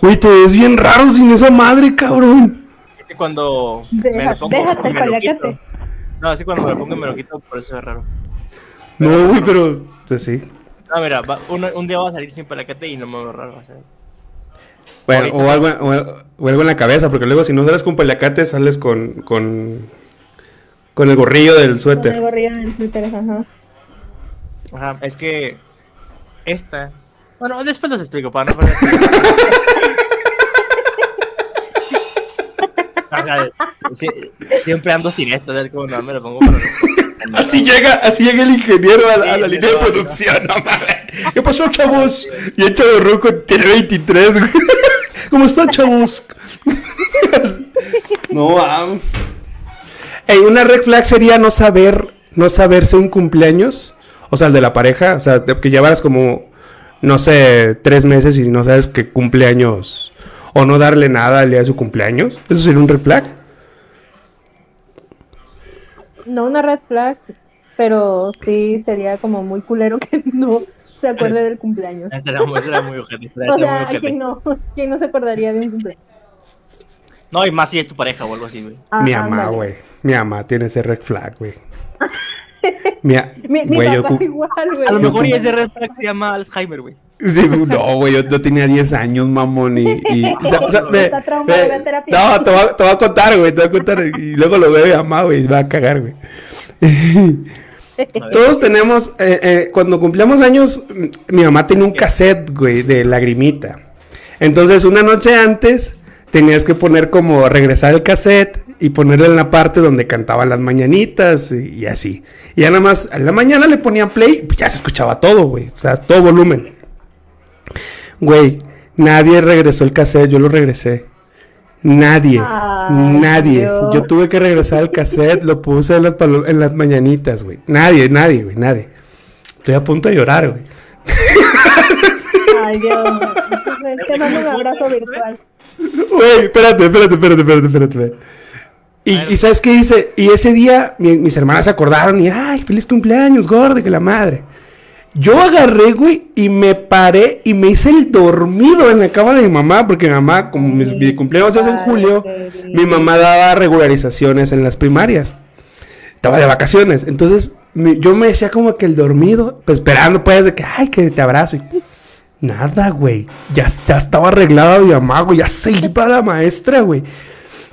Güey, te ves bien raro sin esa madre, cabrón. Es que cuando me lo pongo, déjate me lo quito. No, así cuando me lo pongo y me lo quito, por eso es raro. No, güey, pero. Pues sí. No, mira, va- un, un día va a salir sin palacate y no me veo raro, o sea. Bueno, o algo, o, o algo en la cabeza, porque luego si no sales con paliacate, sales con. con. con el gorrillo del Con el suéter. gorrillo en el Twitter, ajá. Ajá, es que esta. Bueno, después los explico para no perder. Sí, siempre ando sin esto, no me lo pongo para Así llega, así llega el ingeniero a, la- a la Sí, línea de producción, no mames. ¿Qué pasó, chavos? Y el chavo Ruco tiene 23, güey. ¿Cómo están, chavos? no. Ey, una red flag sería no saber, no saberse un cumpleaños. O sea, el de la pareja. O sea, que llevaras como, no sé, tres meses y no sabes qué cumpleaños. O no darle nada al día de su cumpleaños. ¿Eso sería un red flag? No una red flag, pero sí sería como muy culero que no se acuerde del cumpleaños. Este era muy, era muy ojete. era O muy sea, ojete. ¿quién no, ¿quién no se acordaría de un cumpleaños? No, y más si es tu pareja o algo así, güey. Ah, Mi mamá, güey. Mi mamá tiene ese red flag, güey. Mi, Mi, papá igual, güey. A lo mejor y ese red flag se llama Alzheimer, güey. Sí, no, güey, yo, yo tenía 10 años, mamón, y... y- o sea, o sea, me- Está me- no, te voy, a- te voy a contar, güey, te voy a contar, y luego lo veo mi mamá, güey, y va a cagar, güey. Todos tenemos, eh, eh, cuando cumplíamos años, mi mamá tenía un cassette, güey, de lagrimita. Entonces, una noche antes, tenías que poner como regresar el cassette y ponerle en la parte donde cantaban las mañanitas y, y así. Y ya nada más, en la mañana le ponía play, y pues ya se escuchaba todo, güey, o sea, todo volumen. Güey, nadie regresó el cassette, yo lo regresé. Nadie, Ay, nadie. Dios. Yo tuve que regresar el cassette, lo puse en las, palo- en las mañanitas, güey. Nadie, nadie, güey, nadie. Estoy a punto de llorar, güey. Ay, Dios. Es que mando un abrazo virtual. Güey, espérate, espérate, espérate, espérate, espérate. espérate. Y, y ¿sabes qué dice? Y ese día mi- mis hermanas se acordaron y, ay, feliz cumpleaños, gordo, que la madre. Yo agarré, güey, y me paré y me hice el dormido en la cama de mi mamá, porque mi mamá, como mis, mi cumpleaños es en julio, mi mamá daba regularizaciones en las primarias. Estaba de vacaciones. Entonces, mi- yo me decía como que el dormido, pues esperando, pues, de que, ay, que te abrazo. Y, nada, güey. Ya, ya estaba arreglado mi mamá, güey. Ya se iba la maestra, güey.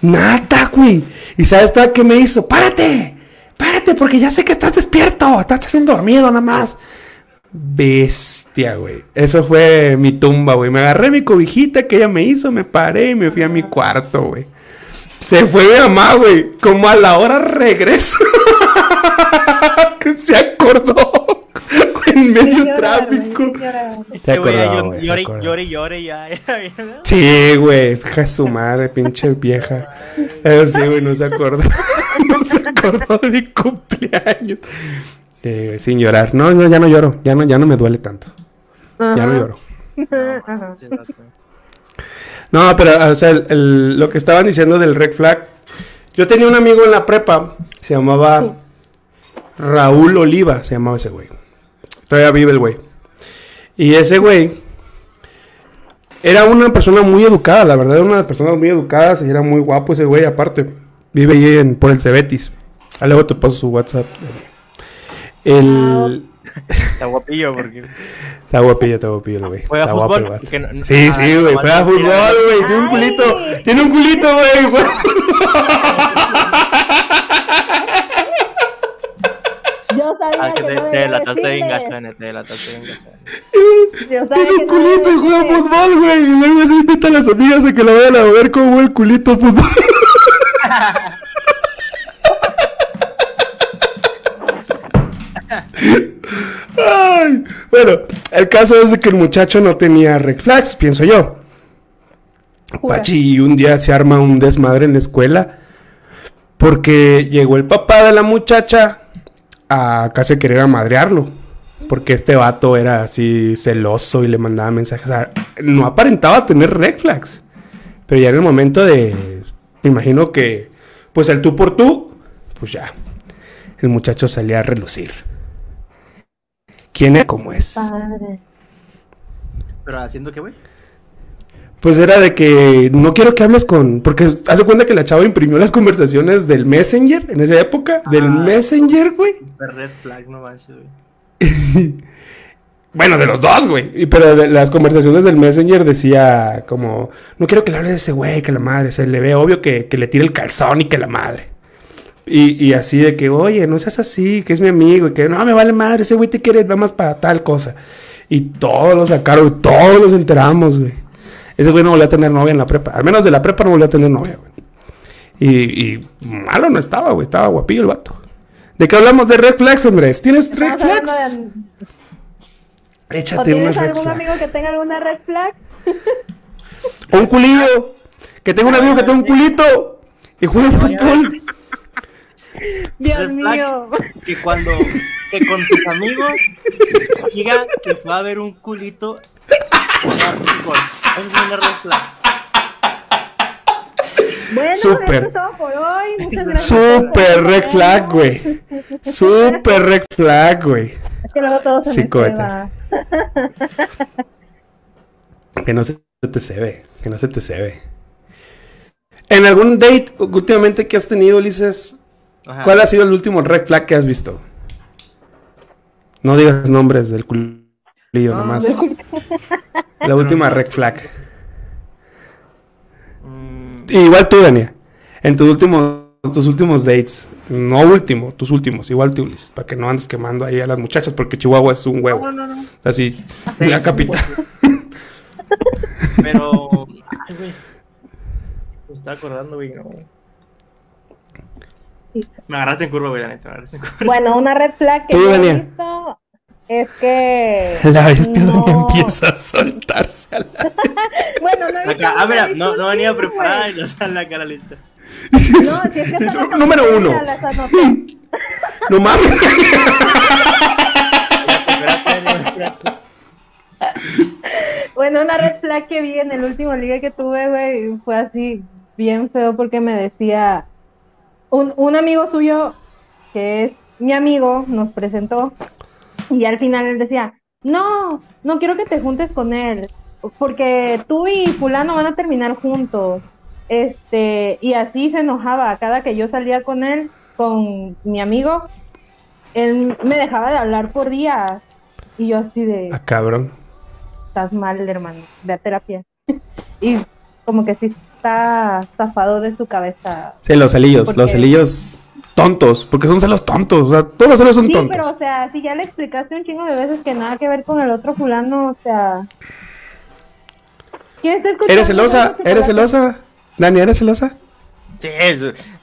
Nada, güey. ¿Y sabes todo qué me hizo? ¡Párate! ¡Párate! Porque ya sé que estás despierto. Estás haciendo dormido nada más. Bestia, güey. Eso fue mi tumba, güey. Me agarré mi cobijita que ella me hizo, me paré y me fui a mi cuarto, güey. Se fue mi mamá, güey. Como a la hora regreso. que se acordó. en medio tráfico. Se Este güey acordó, ya güey, llore, llore, llore, ya. Sí, güey, hija su madre, pinche vieja. Eso sí, güey, no se acordó. no se acordó de mi cumpleaños. Sin llorar. No, no, ya no lloro. Ya no, ya no me duele tanto. Ya no lloro. Ajá. No, pero, o sea, el- el- lo que estaban diciendo del red flag. Yo tenía un amigo en la prepa, se llamaba Raúl Oliva, se llamaba ese güey. Todavía vive el güey. Y ese güey era una persona muy educada, la verdad, era una persona muy educada, y era muy guapo ese güey, aparte. Vive ahí en, por el Cebetis. Luego te paso su WhatsApp. El. Está guapillo porque. Está guapillo, está guapillo, el güey. Juega Está guapo el fútbol, vato. que no- no- Sí, ah, sí, güey. no, Juega fútbol, güey. Tiene un culito. Tiene un culito, güey. juega Yo sabía Ah, que que te, no te la taste bien decirle. gachana, te la gachana. Yo sabía Tiene un no culito y juega fútbol, güey. Y luego se invita a las amigas a que lo vayan a ver cómo juega el culito de fútbol. Ay, bueno, el caso es de que el muchacho no tenía red flags, pienso yo. Pachi un día se arma un desmadre en la escuela porque llegó el papá de la muchacha a casi querer amadrearlo. Porque este vato era así celoso y le mandaba mensajes. O sea, no aparentaba tener red flags. Pero ya en el momento de. Me imagino que. Pues el tú por tú. Pues ya. El muchacho salía a relucir. ¿Quién es como es? Padre. Pero haciendo qué, güey? Pues era de que no quiero que hables con. Porque hace cuenta que la chava imprimió las conversaciones del Messenger en esa época. Del Ah. Messenger, güey. Super red flag, no manches, güey. Bueno, de los dos, güey. Y- Pero de las conversaciones del Messenger decía como, no quiero que le hable de ese güey, que la madre, se le ve obvio que, que le tire el calzón y que la madre. Y, y así de que, oye, no seas así, que es mi amigo, y que no, me vale madre, ese güey te quiere nada más para tal cosa. Y todos lo sacaron, todos los enteramos, güey. Ese güey no volvió a tener novia en la prepa. Al menos de la prepa no volvió a tener novia, güey. Y, y malo no estaba, güey. Estaba guapillo el vato. ¿De qué hablamos? De red flags, Andrés. ¿Tienes red flags? de- ¿O Échate tienes algún amigo que tenga alguna red flag? Un culillo. Que tenga un amigo que tenga un culito. Y juega fútbol. Dios mío. Que cuando. Que con tus amigos. Diga que fue a ver un culito. es una red flag. Bueno, Súper. eso es todo por hoy. Muchas gracias. por Super red flag, güey. Super red flag, güey. Es que luego todo se Sí. Que no se te se ve. Que no se te se ve. En algún date últimamente que has tenido, Ulises, Ajá. ¿cuál ha sido el último red flag que has visto? No digas nombres del culillo No, nomás. La última red flag. Mm, Igual tú, Dania. En tus últimos, tus últimos dates. No último, tus últimos. Igual tú, Ulises. Para que no andes quemando ahí a las muchachas. Porque Chihuahua es un huevo. no, no, no. Así, la capital. Pero. Ay, güey. Me estaba acordando, güey. No. Me agarraste en curva, güey, la neta. Me agarraste en curva. Bueno, una red flag que yo he visto es que. La bestia no- Dania empieza a soltarse. a la- Bueno, no Acá, ah, mira, no, no venía preparada y no sale la cara lista. No, si es que las Número uno. No mames. Bueno, una red flag que vi en el último ligue que tuve, güey, fue así bien feo porque me decía, un, un amigo suyo, que es mi amigo, nos presentó y al final él decía, no, no quiero que te juntes con él, porque tú y fulano van a terminar juntos. Este, y así se enojaba cada que yo salía con él, con mi amigo, él me dejaba de hablar por días. Y yo así de, Ah, cabrón. estás mal, hermano, ve a terapia. y como que sí está zafado de su cabeza. Sí, los celillos, Porque- los celillos tontos, porque son celos tontos, o sea, todos los celos son Sí, tontos. pero o sea, si ya le explicaste un chingo de veces que nada que ver con el otro fulano, o sea... ¿Quién está escuchando ¿Eres celosa? ¿Eres celosa? Dani, ¿eres celosa? Sí, es,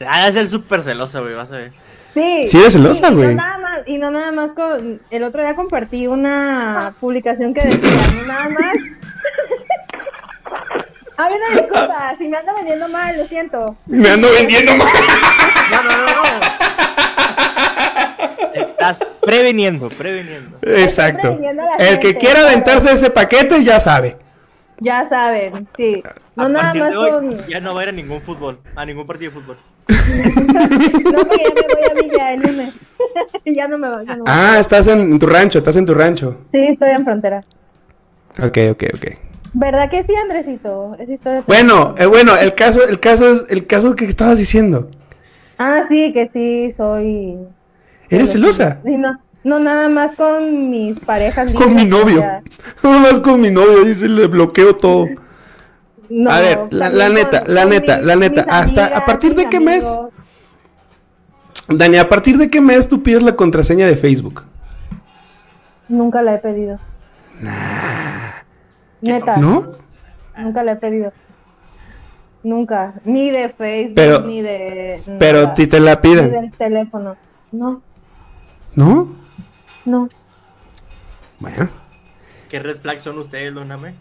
ha de ser súper celosa, güey, vas a ver. Sí. Sí, eres celosa, y no güey. nada más- Y no nada más con... El otro día compartí una publicación que decía, no nada más... Ah, una disculpa, si me ando vendiendo mal, lo siento. Me ando vendiendo mal. No, no, no, no. Estás previniendo, previniendo. Exacto. a El que quiera claro. aventarse ese paquete ya sabe. Ya saben, sí. No a nada más de hoy con... ya no va a ir a ningún fútbol, a ningún partido de fútbol. No, ya me voy a Villa el lunes. ya no me voy. ya no voy. Ah, estás en, en tu rancho, estás en tu rancho. Sí, estoy en frontera. Ok, ok, ok. ¿Verdad que sí, Andresito? Historia Bueno, eh, bueno, el caso, el caso es el caso que estabas diciendo. Ah, sí, que sí, soy... ¿Eres celosa? Sí, no, no, nada más con mis parejas. Con mi novio. Nada más con mi novio, dice, le bloqueo todo. no, a ver, la, neta, con- la con neta, la neta, hasta amigas, a partir de qué mes. Dani, a partir de qué mes tú pides la contraseña de Facebook. Nunca la he pedido. Neta. ¿No? Nunca la he pedido. Nunca. Ni de Facebook, Pero- ni de... Pero nada. ti te la Ni piden, del teléfono. No, ¿no? no. Bueno, ¿Qué red flag son ustedes, Doname?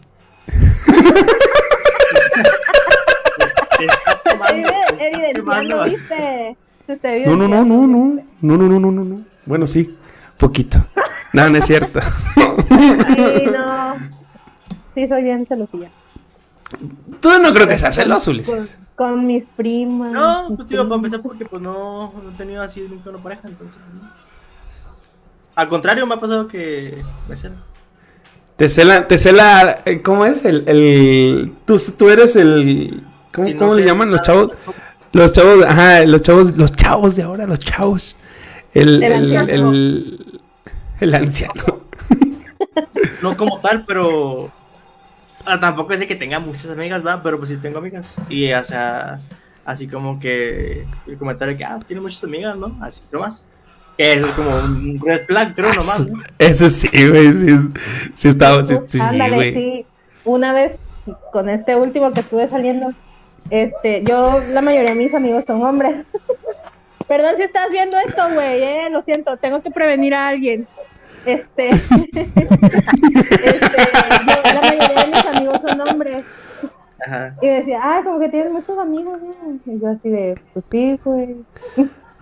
No, no, no, no, no, no, no, no, no, no, no. Bueno, sí, poquito. No, no es cierto. Sí, no. Sí, soy bien celosilla. Tú no creo que seas celoso, Ulises. con mis primas. No, pues tío, para empezar porque pues no, no he tenido así nunca una pareja, entonces. ¿no? Al contrario, me ha pasado que me celan. Te cela, te cela, eh, ¿cómo es? El, el, tú, tú eres el, ¿cómo, no cómo le llaman los nada. chavos? Los chavos, ajá, los chavos, los chavos de ahora, los chavos. El, El el, el, el anciano. No como tal, pero. Tampoco es de que tenga muchas amigas, va, pero pues sí tengo amigas. Y, o sea, así como que el comentario que, ah, tiene muchas amigas, ¿no? Así, nomás. Que eso es como un red flag, creo, nomás. ¿no? Eso sí, güey, sí, sí estaba, sí, sí, sí, Ándale, güey. sí. Una vez, con este último que estuve saliendo, este, yo, la mayoría de mis amigos son hombres. Perdón si estás viendo esto, güey, eh, lo siento, tengo que prevenir a alguien. Este, este yo- la mayoría de mis amigos son hombres. Ajá. Y me decía, ah, como que tienes muchos amigos, ¿no? Y yo así de, pues sí, güey.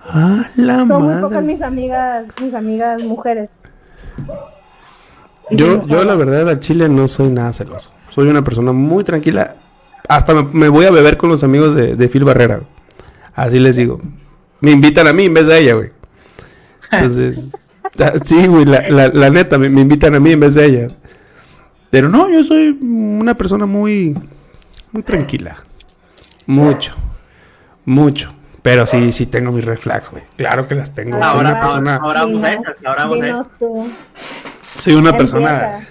Ah, la Son muy pocas mis amigas, mis amigas mujeres. Yo, yo la verdad al chile no soy nada celoso. Soy una persona muy tranquila. Hasta me, me voy a beber con los amigos de, de Phil Barrera. Así les digo. Me invitan a mí en vez de a ella, güey. Entonces, sí, güey, la, la, la neta, me, me invitan a mí en vez de ella. Pero no, yo soy una persona muy, muy tranquila. Mucho, mucho. Pero sí, sí tengo mis red flags, güey. Claro que las tengo. Soy Ahora, una persona, ahora, ahora vamos a esas, ahora vamos a esas. soy una persona.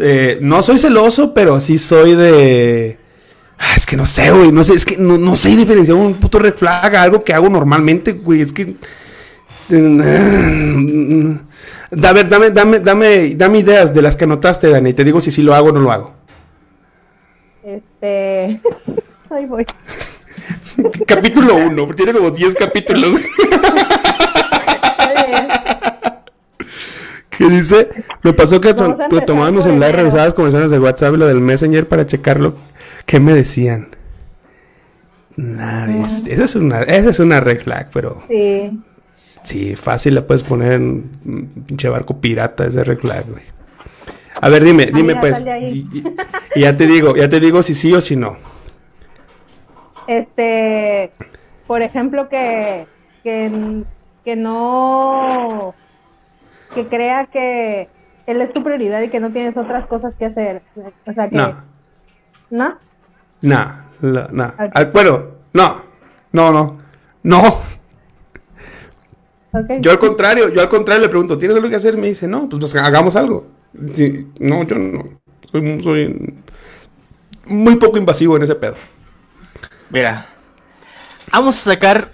Eh, no soy celoso, pero sí soy de. Ah, es que no sé, güey. No sé, es que no, no sé diferenciar un puto red flag a algo que hago normalmente, güey. Es que. A ver, dame, dame, dame, dame ideas de las que anotaste, Dani. y Te digo si sí lo hago o no lo hago. Este. Ahí voy. Capítulo 1, tiene como 10 capítulos. Que dice, me pasó que, empezar tomaba mi celular y enero. revisaba las conversaciones de WhatsApp y lo del Messenger para checarlo. ¿Qué me decían? Nah, es- esa, es una, esa es una red flag, pero Sí. Sí, fácil la puedes poner en un pinche barco pirata, ese red flag, güey. A ver, dime, dime mira, pues. de. Y, y- y ya te digo, ya te digo si sí o si no. Este. por ejemplo, que, que, que no, que crea que él es tu prioridad y que no tienes otras cosas que hacer. O sea, que... No. ¿No? No, no, no. Ok. Ah, Bueno, no, no, no, no. Yo al contrario, yo al contrario le pregunto, ¿tienes algo que hacer? Me dice, no, pues, pues, hagamos algo. Sí, no, yo no. Soy, soy muy poco invasivo en ese pedo. Mira, vamos a sacar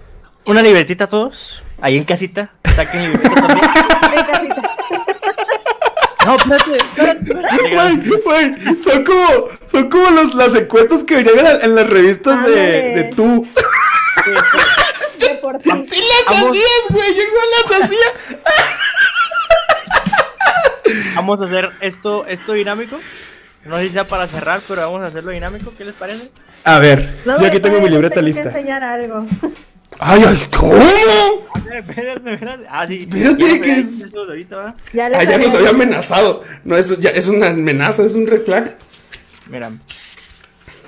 una libretita todos, ahí en casita. Saquen libretita también. En casita. No, espérate, espérate, espérate. Güey, son como, son como los, las encuestas que venían en, la- en las revistas de, de tú. De por sí. Sí las Vamos. hacías, güey, yo igual las hacía. Vamos a hacer esto, esto dinámico. No sé si sea para cerrar, pero vamos a hacerlo dinámico. ¿Qué les parece? A ver, No, yo aquí tengo mi libreta tengo que lista. enseñar algo. Ay, ay, ¿cómo? A ver, espérate, espérate. Ah, sí. Espérate, que es- Ah, ya nos había- había amenazado. No, eso ya es una amenaza, es un red flag. Mira.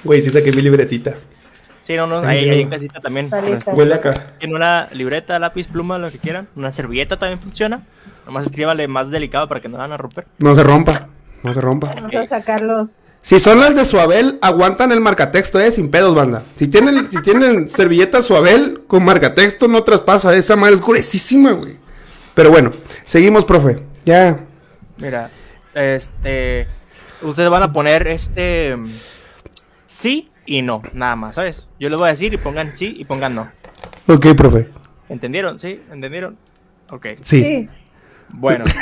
Güey, sí saqué mi libretita. Sí, no, no, Ahí ahí, en casita también. Huele acá. Tiene una libreta, lápiz, pluma, lo que quieran. Una servilleta también funciona. Nomás escríbale más delicado para que no van a romper. No se rompa, no se rompa. Vamos a sacarlos. Si son las de Suabel, aguantan el marcatexto, eh, sin pedos, banda. Si tienen, si tienen servilleta Suabel con marcatexto, no traspasa. Esa madre es gruesísima, güey. Pero bueno, seguimos, profe. Ya. Mira, este. Ustedes van a poner este. Sí y no, nada más, ¿sabes? Yo les voy a decir y pongan sí y pongan no. Ok, profe. ¿Entendieron? ¿Sí? ¿Entendieron? Ok. Sí. Sí. Bueno.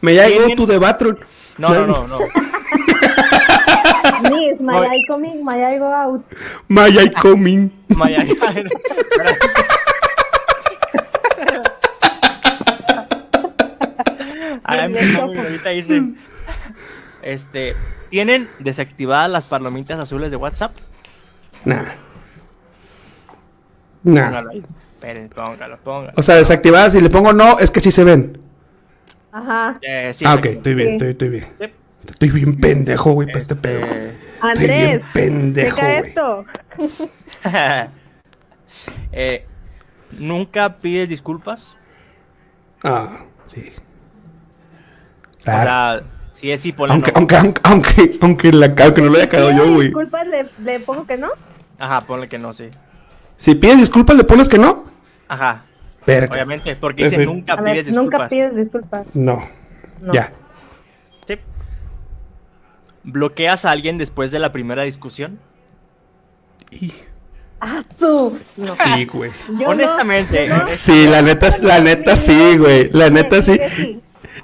Me llegó ¿Tienen? tu debatron. No, no, no, no. Miss, my eye coming, my eye go out. Maya y coming. Maya. Ay, mi mami ahorita dice. Este. ¿Tienen desactivadas las palomitas azules de WhatsApp? Nah. Nah. Póngalo ahí. Esperen, póngalo, póngalo. O sea, desactivadas, si le pongo no, es que sí se ven. Ajá. Eh, sí, ah, ok, estoy bien, Sí. estoy, estoy bien. Sí. Estoy bien pendejo, güey, para este pedo. Eh, Estoy bien Andrés, pendejo, esto. eh, ¿Nunca pides disculpas? Ah, sí. O Claro. sea, si es sí, ponle aunque, no. aunque, aunque, aunque, aunque, la, aunque no lo haya cagado yo, güey. Disculpas, le, le pongo que no. Ajá, ponle que no, sí. Si pides disculpas, le pones que no. Ajá, Verga. obviamente, porque dice nunca A pides disculpas. nunca pides disculpas. No. No. Ya. Sí. ¿Bloqueas a alguien después de la primera discusión? ¡Ah, tú! No. Sí, güey. Honestamente, no. Sí, la neta, la neta sí, güey. La neta sí.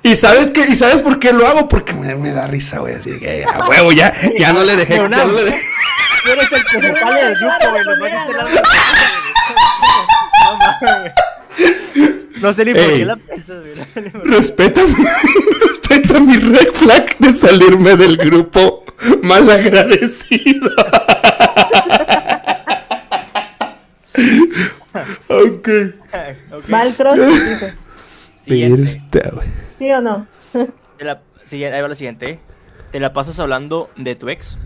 Y sabes qué, y sabes por qué lo hago, porque me, me da risa, güey. Así que a huevo, ya, ya no le dejé. Ya no le dejé. Tú eres el que se sale del grupo, güey. Nomás que te la- No sé ni por Ey. qué la piensas, güey. Respeta mi, respeta mi red flag de salirme del grupo mal agradecido. ok. Cross, dice. Siguiente. ¿Sí o no? Te la- siguiente- Ahí va la siguiente. ¿eh? ¿Te la pasas hablando de tu ex?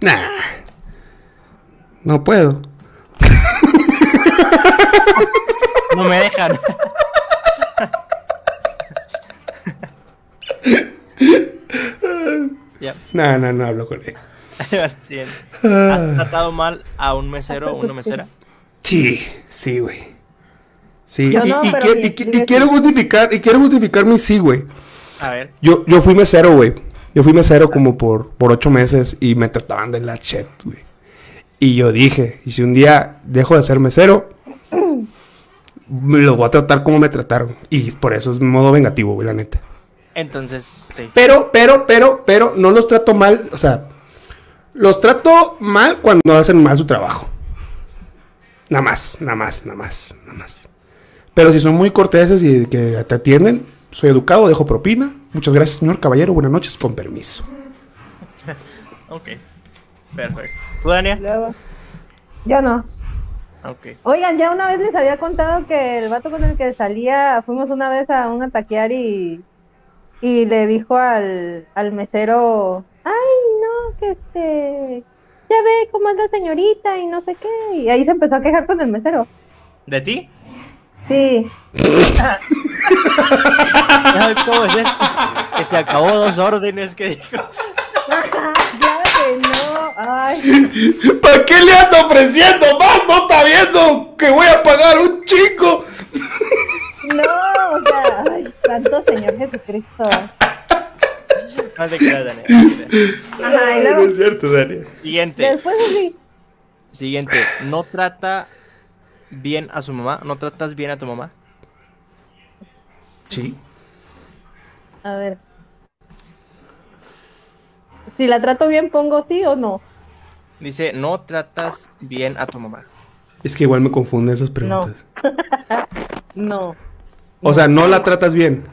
Nah. No puedo. No me dejan. No, no, no hablo con él. Ahí va la siguiente. ¿Has tratado mal a un mesero o una mesera? Sí, sí, güey. Sí, Yo y, no, pero quiero justificar, y quiero justificar mi sí, güey. A ver. Yo, yo fui mesero, güey. Yo fui mesero como por, por ocho meses y me trataban de la chet, güey. Y yo dije, y si un día dejo de ser mesero, me los voy a tratar como me trataron. Y por eso es modo vengativo, güey, la neta. Entonces, sí. Pero, pero, pero, pero, no los trato mal, o sea, los trato mal cuando hacen mal su trabajo. Nada más, nada más, nada más, nada más. Pero si son muy corteses y que te atienden, soy educado, dejo propina. Muchas gracias, señor caballero. Buenas noches, con permiso. Ok. Perfecto. ¿Tú, Dania? Luego. Yo no. Ok. Oigan, ya una vez les había contado que el vato con el que salía, fuimos una vez a un taquear y, y le dijo al, al mesero, ay, no, que este, ya ve cómo es la señorita y no sé qué. Y ahí se empezó a quejar con el mesero. ¿De ti? Sí. ¿Cómo es esto? Que se acabó dos órdenes que dijo. claro que no. Ay, ¿Para qué le ando ofreciendo más? ¿No está viendo que voy a pagar un chico? no, o sea, ay, santo Señor Jesucristo. No te creas, Daniel. Ajá, No luego, es cierto, Daniel. Siguiente. después así, Siguiente. No trata bien a su mamá. ¿No tratas bien a tu mamá? Sí. a ver. Si la trato bien, pongo sí o no. Dice, no tratas bien a tu mamá. Es que igual me confunden esas preguntas. No. O sea, no la tratas bien.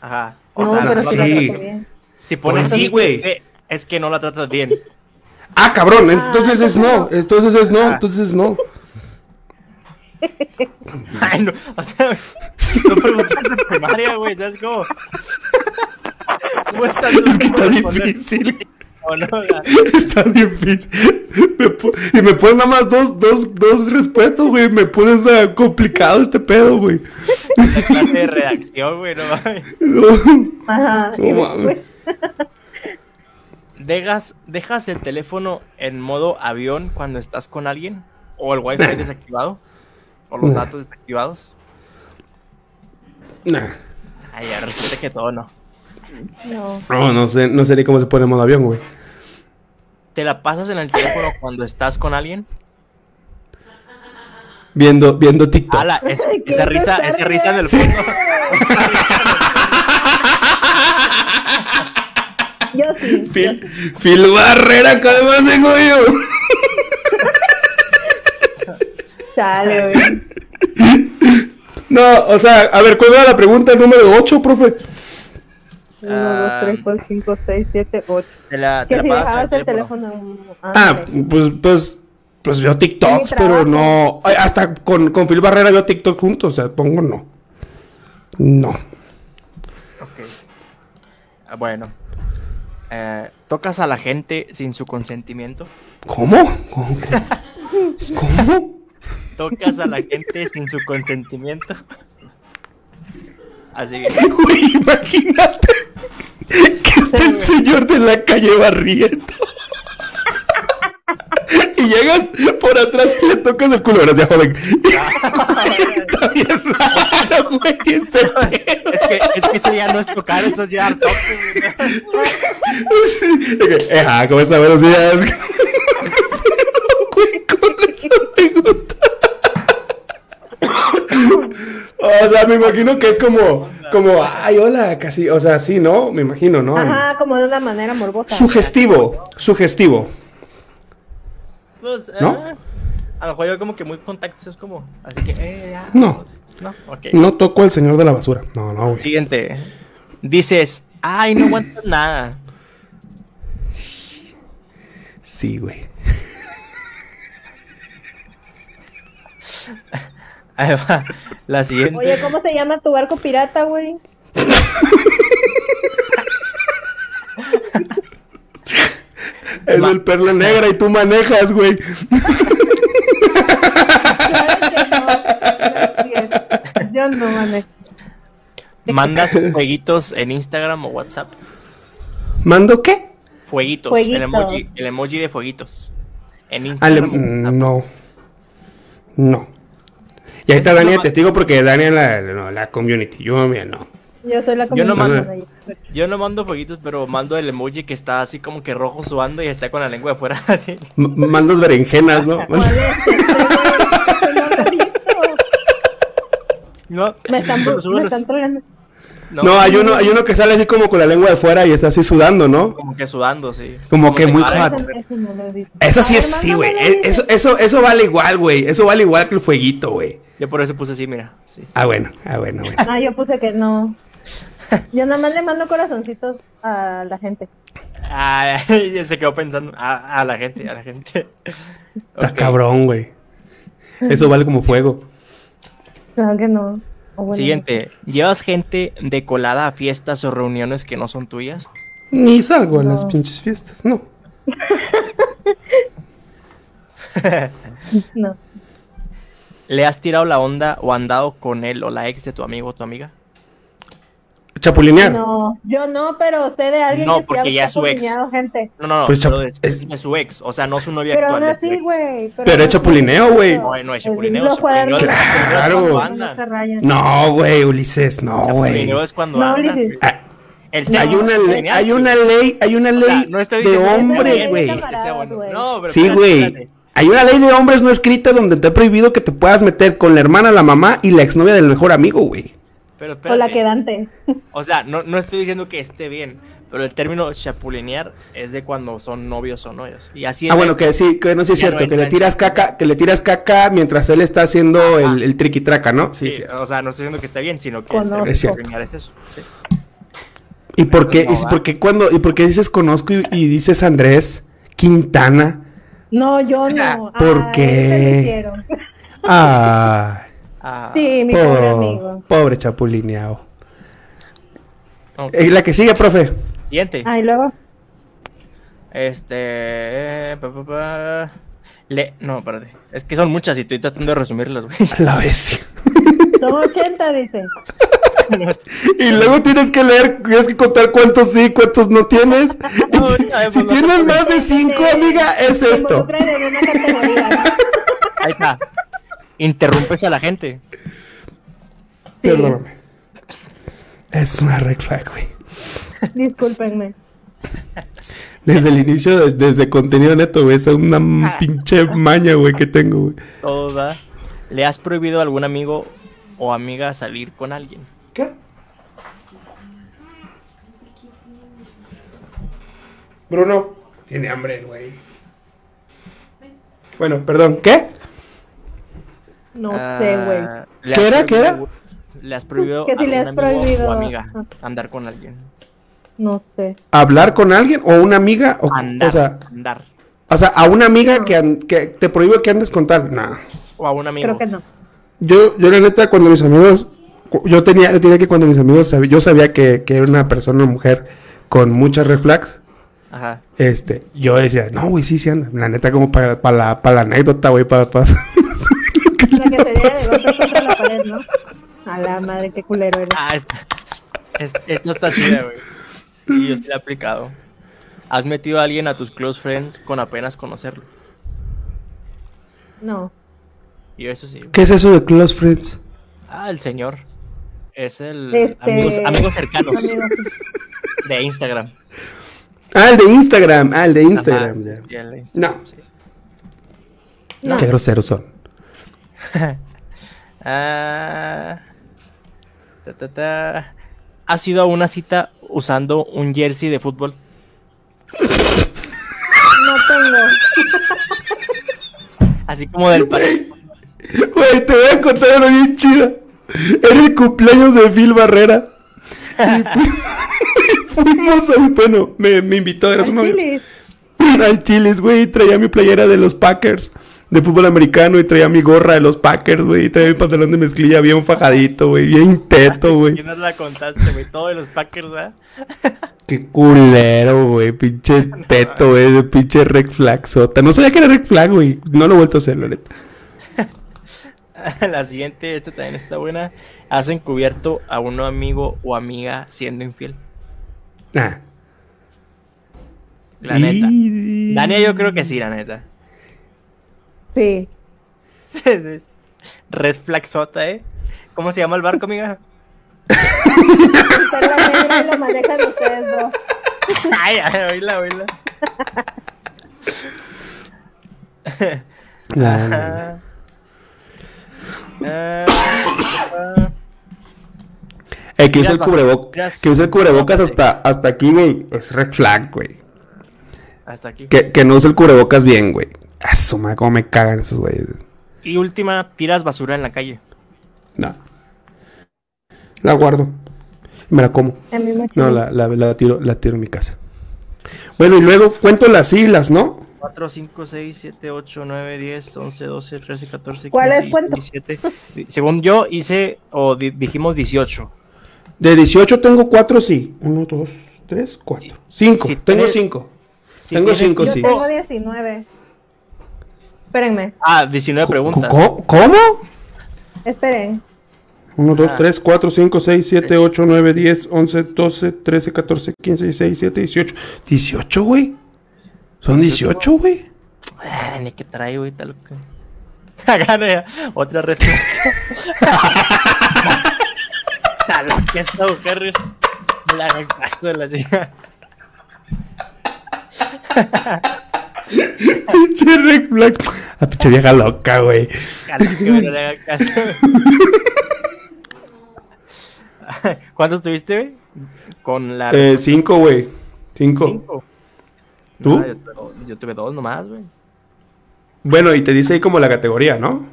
Ajá. O No, sea, pero no sí la- bien. si pones Pues sí, güey. Es que, es que no la tratas bien. Ah, cabrón, entonces es ¿cómo no. no? Entonces es no. Ah. Entonces es no. Ay, no. O sea, no preguntas de primaria, güey. ¿Sabes cómo? ¿Cómo estás? Es que está difícil. O no, Está difícil. Me y me ponen nada más dos, dos, dos respuestas, güey. Me pones a complicado este pedo, güey. esa clase de redacción, güey. No mames. No, Ajá. no mames. ¿Dejas, ¿Dejas el teléfono en modo avión cuando estás con alguien? ¿O el wifi desactivado? ¿O los Nah. datos desactivados? Nah. Ay, ya resulta que todo no. No. No, no sé, no sé ni cómo se pone en modo avión, güey. ¿Te la pasas en el teléfono cuando estás con alguien? Viendo, viendo TikTok. Ala, es- esa risa, esa risa en el fondo. Yo sí. yo Phil, sí. Phil Barrera, que además tengo yo. Chale, güey. No, o sea, a ver, ¿cuál era la pregunta número 8, profe? 1, 2, 3, 4, 5, 6, 7, 8. Te la, te Que la si dejabas el el teléfono. teléfono. Ah, pues, pues, pues veo TikToks, pero no. Hasta con, con Phil Barrera veo TikTok juntos, o sea, pongo no. No. Ok. Ah, Bueno. Eh, ¿Tocas a la gente sin su consentimiento? ¿Cómo? ¿Cómo? ¿Cómo? ¿Tocas a la gente sin su consentimiento? Así que, Güey, imagínate que está el señor de la calle barriendo. Y llegas por atrás y le tocas el culo. Gracias, joven. Está bien raro, güey. ese pedo. es que, es que eso ya no es tocar, eso es ya dar toque, güey. Eh, ah, ¿cómo está? Buenos días. Güey, con esa pregunta. O sea, me imagino que es como, como, ay, hola, casi, o sea, sí, ¿no? Me imagino, ¿no? Ajá, como de una manera morbosa. Sugestivo, sugestivo. Pues, ¿No? eh, a lo mejor yo como que muy contactos es como, así que, eh, ya. No, No, ok. no toco al señor de la basura. No, no, güey. Siguiente. Dices, ay, no aguantas nada. Sí, güey. Ahí va. La siguiente. Oye, ¿cómo se llama tu barco pirata, güey? Es el perla negra y tú manejas, güey. Yo no manejo. ¿Mandas fueguitos en Instagram o WhatsApp? ¿Mando qué? Fueguitos. Fueguito. El emoji, el emoji de fueguitos. En Ale- Instagram. no. No. Y ahí está Es Daniel, no- testigo porque Daniel la, no, la community. Yo, mira, no. Yo soy la Yo no mando- Yo no mando fueguitos, pero mando el emoji que está así como que rojo sudando y está con la lengua de fuera así. M- mandas berenjenas, ¿no? ¿Cuál es? No lo he visto. No, Me están, me los- están trolleando. no, No, hay uno, hay uno que sale así como con la lengua de fuera y está así sudando, ¿no? Como que sudando, sí. Como que muy hot. Eso, sí es, sí, güey. mándamelo, E- Eso, eso, eso vale igual, güey. Eso vale igual que el fueguito, güey. Yo por eso puse así, mira. Sí. Ah, bueno, ah, bueno, bueno. Ah, yo puse que no. Yo nada más le mando corazoncitos a la gente. Ah, se quedó pensando. A, a la gente, a la gente. Está cabrón, güey. Eso vale como fuego. Claro que no. Bueno, Siguiente. ¿Llevas gente de colada a fiestas o reuniones que no son tuyas? Ni salgo a las No. pinches fiestas, no. No. ¿Le has tirado la onda o andado con él o la ex de tu amigo o tu amiga? Chapulinear. No, yo no, pero sé de alguien No, que porque ha ya es su ex. gente. No, no, no, Pues, pero es, es su ex, o sea, no su novia Pero actual. su así, güey. Pero es no chapulineo, güey. No, no es chapulineo. los chapulineo es Claro. No. No, güey, Ulises, no, güey. Chapulineo es cuando No, andan. Ulises. Ah, Hay una ley, hay una ley, hay una O ley sea, no estoy de diciendo que hombre, sea güey. bueno. No, pero Sí, güey. Hay una ley de hombres no escrita donde te ha prohibido que te puedas meter con la hermana, la mamá y la exnovia del mejor amigo, güey. Pero O la quedante. O sea, no, no estoy diciendo que esté bien, pero el término chapulinear es de cuando son novios o novios. Y así Ah, bueno, que sí, que no sí es no cierto, que le tiras caca, que le tiras caca mientras él está haciendo el, el triqui-traca, ¿no? Sí, Sí, sí. o sea, no estoy diciendo que esté bien, sino que el Es cierto. chapulinear es eso. sí. ¿Y por qué, no y por qué cuando, y por qué dices conozco y, y dices Andrés Quintana? No, yo no. ¿Por Ah, qué? ese lo hicieron. Ah, Ah, Sí, mi pobre po- amigo. pobre chapulineado. ok. Eh, la que sigue, profe. Siguiente. Ah, y luego. Este. eh, pa, pa, pa. Le... No, espérate. Es que son muchas y estoy tratando de resumirlas, güey. A la vez. Son 80, dice. Y luego tienes que leer, tienes que contar cuántos sí, cuántos no tienes. No, si no tienes más de cinco, amiga, es esto. Ahí está. Interrumpes a la gente. Perdóname. Es una red flag, güey. Discúlpenme. Desde el inicio, des- desde contenido neto, güey. Es una Ah. pinche maña, güey, que tengo, güey. Todo da. ¿Le has prohibido a algún amigo o amiga salir con alguien? ¿Qué? Bruno. Tiene hambre, güey. Bueno, perdón. ¿Qué? No Ah, sé, güey. ¿le ¿Qué era? ¿Qué era? ¿Le has prohibido a si le algún has amigo prohibido- o amiga andar con alguien? No sé. ¿Hablar con alguien o una amiga? O, Andar. o sea, andar. o sea, a una amiga que, que te prohíbe que andes con tal. No. O a un amigo. Creo que no. Yo, yo la neta, cuando mis amigos, yo tenía, yo tenía que cuando mis amigos, sab- yo sabía que, que era una persona, una mujer con muchas red flags, Ajá. este, yo decía, no, güey, sí, sí anda. La neta, como para la, para la anécdota, güey, para, para... La que sería de golpes contra la pared, ¿no? A la madre, qué culero eres. Ah, esta, es- esto está chida, güey. Y yo sí la he aplicado. ¿Has metido a alguien a tus close friends con apenas conocerlo? No. Y eso sí. ¿Qué es eso de close friends? Ah, el señor. Es el Este- amigos, amigos cercanos de Instagram. Ah, el de Instagram, ah, el de Instagram, Ajá, ya. sí, el de Instagram, No. sí. No. Qué groseros son. Ah, ta, ta, ta. ¿Has ido a una cita usando un jersey de fútbol? No tengo. Así como del país. Güey, te voy a contar una bien chida. Era el cumpleaños de Phil Barrera. Y fui- fuimos a un... Bueno, me, me invitó, era su Al chilis. Al Chiles, güey, traía mi playera de los Packers de fútbol americano y traía mi gorra de los Packers, güey, y traía mi pantalón de mezclilla bien fajadito, güey, bien teto, güey. ¿Quién nos la contaste, güey? Todo de los Packers, ¿verdad? Qué culero, güey, pinche teto, güey, de pinche red flag sota. No sabía que era red flag, güey, no lo he vuelto a hacer, la neta. La siguiente, esta también está buena. ¿Has encubierto a un amigo o amiga siendo infiel? Nah. La neta. Y- Dania, yo creo que sí, la neta. Sí. Red flag sota, ¿eh? ¿Cómo se llama el barco, amiga? La y lo manejan ustedes dos. ay, ay, oíla, oíla. Nah, nah, nah. Eh, que use Miras el cubrebocas, que use el cubrebocas hasta, hasta aquí, güey, es red flag, güey. hasta aquí. Que, que no use el cubrebocas bien, güey. A su madre, cómo me cagan esos güeyes. Y última, tiras basura en la calle. No. La guardo. Me la como. A mí me No, la, la, la tiro, la tiro en mi casa. Bueno, y luego cuento las siglas, ¿no? 4, 5, 6, 7, 8, 9, 10, 11, 12, 13, 14, ¿Cuál 15, es cuento? 17. Según yo hice, o di- dijimos 18. De 18 tengo 4 sí. 1, 2, 3, 4. 5. Si tengo tienes- 5. Si Tengo tienes cinco, Yo sí. tengo 19. espérenme. Ah, 19 preguntas. ¿Cómo? ¿Cómo? Esperen. 1, 2, Ah. 3, 4, 5, 6, 7, 8, 9, 10, 11, 12, 13, 14, 15, 16, 17, 18. 18, güey. Son 18, güey. Ah, ni que trae, güey, tal que. Agarra otra refleja. A la que esta mujer me la hagan caso de la chica. Pinche Red Flag. La pinche vieja loca, güey. A la que me le hagan caso. ¿Cuántos tuviste, güey? Con la. Eh, 5, güey. 5. Cinco. ¿Tú? No, yo, tuve- yo tuve dos nomás, güey. Bueno, y te dice ahí como la categoría, ¿no?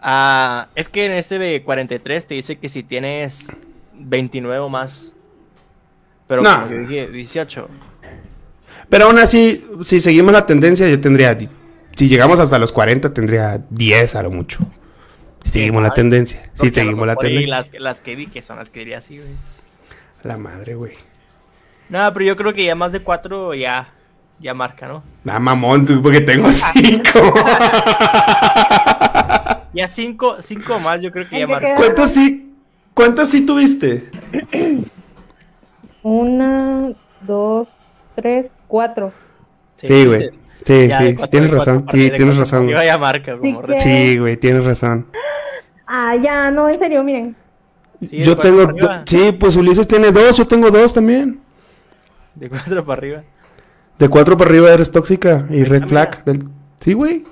Ah, es que en este de 43 te dice que si tienes 29 o más. Pero No. como yo dije 18. Pero aún así, si seguimos la tendencia, yo tendría. Si llegamos hasta los 40, tendría 10 a lo mucho. Si seguimos la Ay, tendencia. Si lo seguimos la mejor y tendencia. Las, las que dije son las que diría así, güey. La madre, güey. No, pero yo creo que ya más de 4 ya, ya marca, ¿no? La mamón, porque tengo 5. Ya 5 cinco más yo creo que ¿En ya marca. queda? ¿Cuántos sí? ¿Cuántos sí tuviste? Una, dos, tres, cuatro. Sí, güey. Sí, sí, cuatro- tienes cuatro razón. Sí, tienes cuatro razón. güey. ya marca, como Sí, Sí, güey, tienes razón. Ah, ya, no, en serio, miren. sí, Yo cuatro tengo. Sí, pues Ulises tiene dos, yo tengo dos también. De 4 para arriba. De cuatro para arriba eres tóxica y red Ah, flag. del- Sí, güey.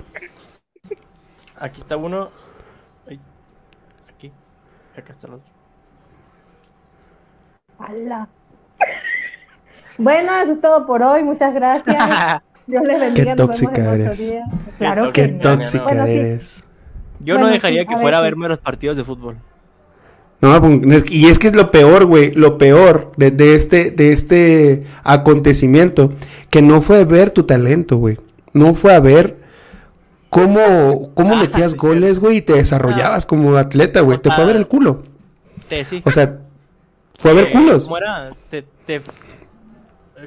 Aquí está uno. Ay, Aquí. Acá está el otro. Ala. Bueno, eso es todo por hoy. Muchas gracias. Dios les bendiga. Qué tóxica eres. Claro Qué que no. tóxica Bueno, sí. eres. Yo Bueno, no sí, dejaría a que ver, fuera a verme los partidos de fútbol. No, pues, es- y es que es lo peor, güey, lo peor de, de este, de este acontecimiento, que no fue a ver tu talento, güey. No fue a ver cómo, cómo Ah, metías goles, güey, y te desarrollabas como atleta, güey. Te fue a ver el culo. Te, sí. O sea, fue a ver culos. ¿Cómo era? Te, te...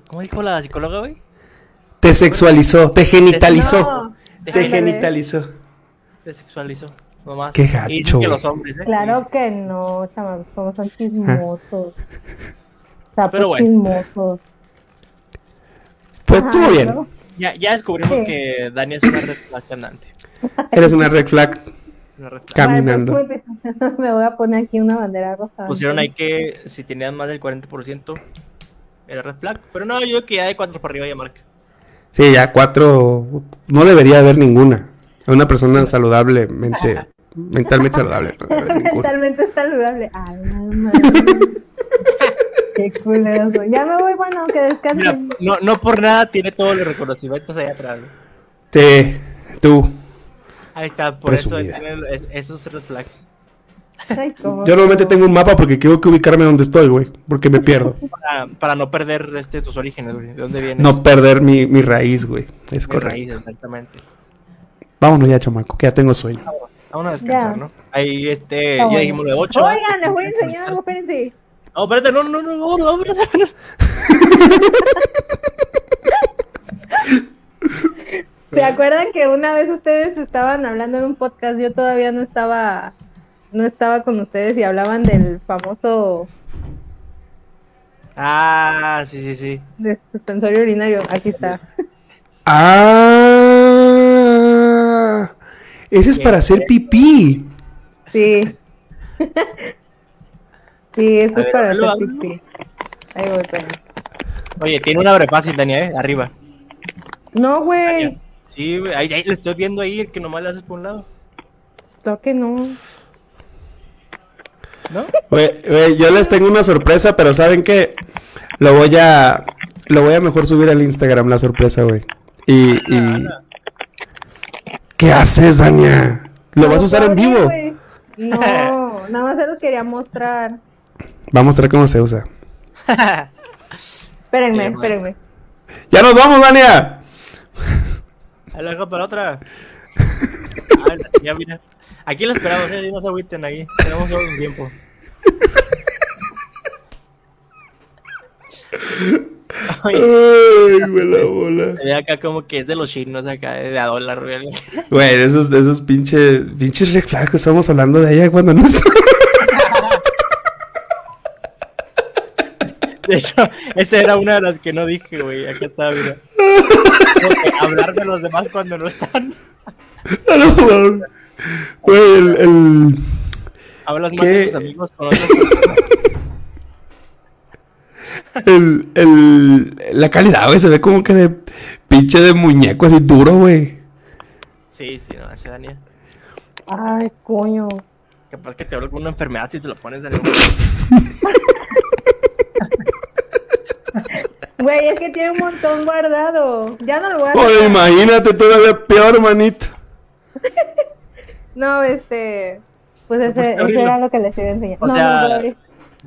¿Cómo dijo la psicóloga, güey? Te sexualizó, te genitalizó. No, Te genitalizó. Te sexualizó. Nomás. Qué Y dicen gacho, que güey. los hombres, ¿eh? Claro que no, chamacos, como son chismosos. Sapos Pero bueno. chismosos. Pues Ajá, estuvo bien. ¿no? Ya, ya descubrimos Sí. que Dani es una red flag andante. Eres una red flag Es una red flag. caminando. Bueno, pues, Me voy a poner aquí una bandera roja. Pusieron ahí que si tenían más del 40% era red flag. Pero no, yo creo que ya de 4 para arriba ya marca. Sí, ya cuatro. No debería haber ninguna. Una persona saludablemente, mentalmente saludable. Mentalmente saludable. Ay. Qué culero soy. Ya me voy, bueno, que Mira, descansen. no, no por nada tiene todos los reconocimientos ahí atrás. Te, tú. Ahí está, por eso Presumida. tiene es- esos red flags. Ay, Yo normalmente no. tengo un mapa porque tengo que ubicarme donde estoy, güey. Porque me pierdo. Para, para no perder este, tus orígenes, güey. ¿De dónde vienes? No perder mi, mi raíz, güey. Es Mi correcto. raíz, exactamente. Vámonos ya, chamaco, que ya tengo sueño. Vamos a descansar. ¿no? Ahí, este, ya dijimos lo de 8. Oigan, les voy a enseñar algo, espérense. No, espérate, no, no, no, no, no, espérate, no. ¿Se acuerdan que una vez ustedes estaban hablando en un podcast? Yo todavía no estaba, no estaba con ustedes y hablaban del famoso Ah, sí, sí, sí. de suspensorio urinario. Aquí está. ¡Ah! Ese es para hacer pipí. Sí. sí, eso es ver, para hacer pipí. Ahí voy, espérame. Oye, tiene una abre fácil, Dania, ¿eh? Arriba. No, güey. Sí, güey, ahí, ahí lo estoy viendo ahí, el que nomás le haces por un lado. No, que no. ¿No? Güey, güey, yo les tengo una sorpresa, pero ¿saben qué? Lo voy a... Lo voy a mejor subir al Instagram, la sorpresa, güey. Y... y... ¿Qué haces, Dania? ¿Lo vas a usar en vivo? No, nada más se los quería mostrar. Va a mostrar cómo se usa. Espérenme, espérenme. ¡Ya nos vamos, Dania! Ahí lo dejo para otra. Ah, ya mira. Aquí lo esperamos, eh, no se agüiten aquí. Tenemos todo un tiempo. Ay, güey, la bola. Se ve acá como que es de los chinos acá, de a dólar, güey. Güey, de esos, de esos pinches, pinches red flags que estamos hablando de ella cuando no está. De hecho, esa era una de las que no dije, güey. Acá está, mira. Hablar de los demás cuando no están. No. Güey, el, el, Hablas más ¿Qué? de tus amigos con otras personas. El, el, la calidad, güey, se ve como que de pinche de muñeco así duro, güey. Sí, sí, no, ese Daniel. Ay, coño. Capaz que te hablo con una enfermedad si te lo pones de Güey, es que tiene un montón guardado. Ya no lo voy a Oye, imagínate todavía peor, manito. No, este. Pues ese, puedes ese abrirlo. era lo que les iba a enseñar. O no, sea, no.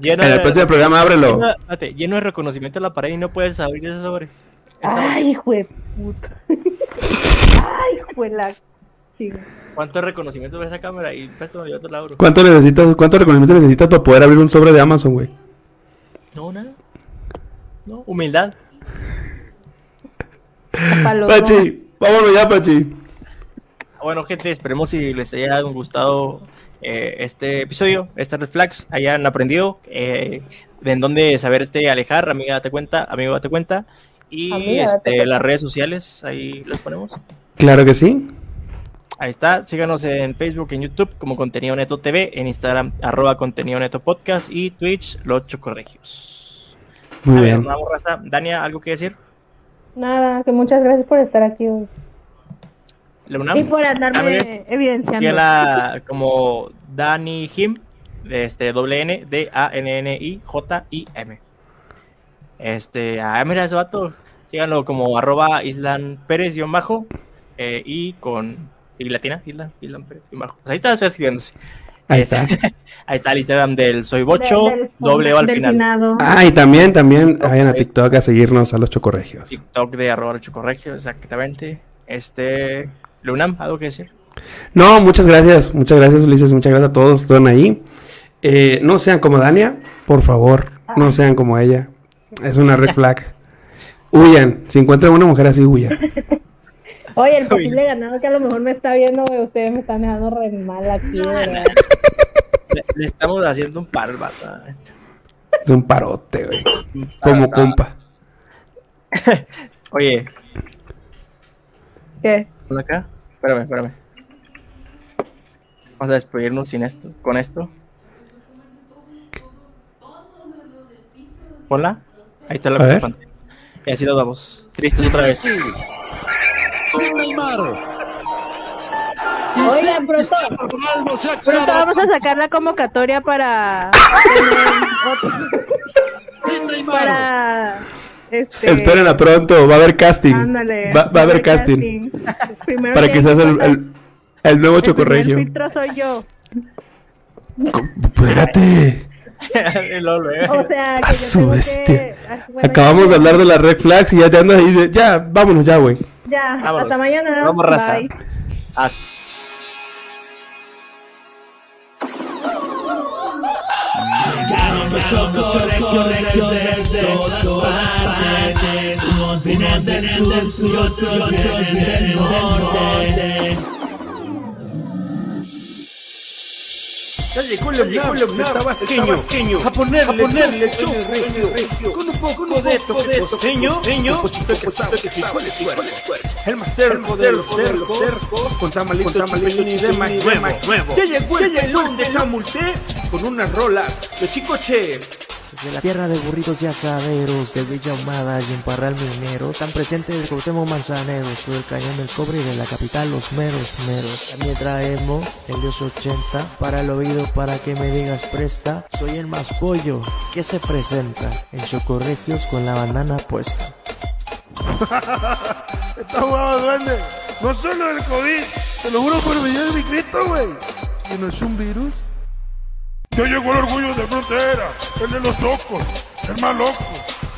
Lleno En el de, próximo programa, ábrelo. lleno, espérate, lleno de reconocimiento en la pared y no puedes abrir ese sobre. Esa- Ay, hijo de puta. Ay, hijo de la. Sí. ¿Cuánto reconocimiento ve esa cámara? Y préstame yo te la abro. ¿Cuánto necesitas, cuánto reconocimiento necesitas para poder abrir un sobre de Amazon, güey? No, nada. No, humildad. Pachi, vámonos ya, Pachi. Bueno, gente, esperemos si les haya gustado eh, este episodio, este Red Flags, hayan aprendido eh, de en dónde saberte alejar, amiga, date cuenta, amigo, date cuenta. Y Amiga, date este, cuenta. las redes sociales, ahí los ponemos. Claro que sí. Ahí está, síganos en Facebook, en YouTube como Contenido Neto TV, en Instagram arroba Contenido Neto Podcast y Twitch Los Chocorregios. Muy A ver, bien. vamos. Dania, ¿algo que decir? Nada, que muchas gracias por estar aquí hoy. Y por andarme ver, evidenciando. Síguela como Dani Jim, de este doble N, D A N N I J I M. Este, ah, mira ese vato. Síganlo como arroba Islan Pérez guion bajo eh, y con y latina, Islan, Islan Pérez guion bajo. Pues ahí está, está escribiéndose. Ahí Este, está. ahí está el Instagram del Soy Bocho, Del- del- doble O al final. finado. Ah, y también, también vayan a TikTok a seguirnos a los chocorregios. TikTok de arroba Chocorregio, exactamente. Este, Lunam, ¿algo que decir? No, muchas gracias, muchas gracias Ulises, muchas gracias a todos que estuvieron ahí. Eh, no sean como Dania, por favor, no sean como ella. Es una red flag. Huyan, si encuentran una mujer así, huyan. Oye, el posible ganado que a lo mejor me está viendo, güey, ustedes me están dejando re mal aquí, de verdad. Le, le estamos haciendo un par. Es un parote, güey. Como compa. Oye, ¿Qué? ¿Por acá? Espérame, espérame. Vamos a despedirnos sin esto, con esto. Hola. Ahí está la pantalla. Y así nos vamos. Tristes otra vez. Sin Neymar. Y Oigan, sin pronto- Pronto vamos a sacar la convocatoria para. sin Neymar. para. Este, Espérenla pronto, va a haber casting. Ándale. Va, va a haber casting. Primero Para que seas el, el, el nuevo el chocorregio. filtro soy yo. Espérate. Y. O sea, que A su bestia. que- bueno, Acabamos de hablar de las red flags y ya te andas ahí de, ya, vámonos ya, güey. Ya, Vámonos. hasta mañana. Vamos, raza. Bye. Ah, Llegaron los chocorregios desde todas partes. Unos vienen del sur y otros vienen del norte. Ya llegó el UNAM, el tabasqueño, a ponerle, a ponerle con un poco de toque costeño, un pochito que sabe que el más terco de los con tamalitos, tamalitos y demás nuevo. Ya llegó el pelón de con unas rolas de chicoche. Desde la tierra de burritos y asaderos, de Villa Ahumada y en Parral Minero, están presentes el Cuauhtémoc Manzanero, todo el cañón del cobre y de la capital los meros meros. También traemos el Dios 80 para el oído para que me digas presta. Soy el más pollo que se presenta en Chocorregios con la banana puesta. Está jugado, duende. No solo el COVID, te lo juro por el video de mi Cristo, güey. Que no es un virus. Yo llegó el orgullo de frontera, el de los ojos, el más loco,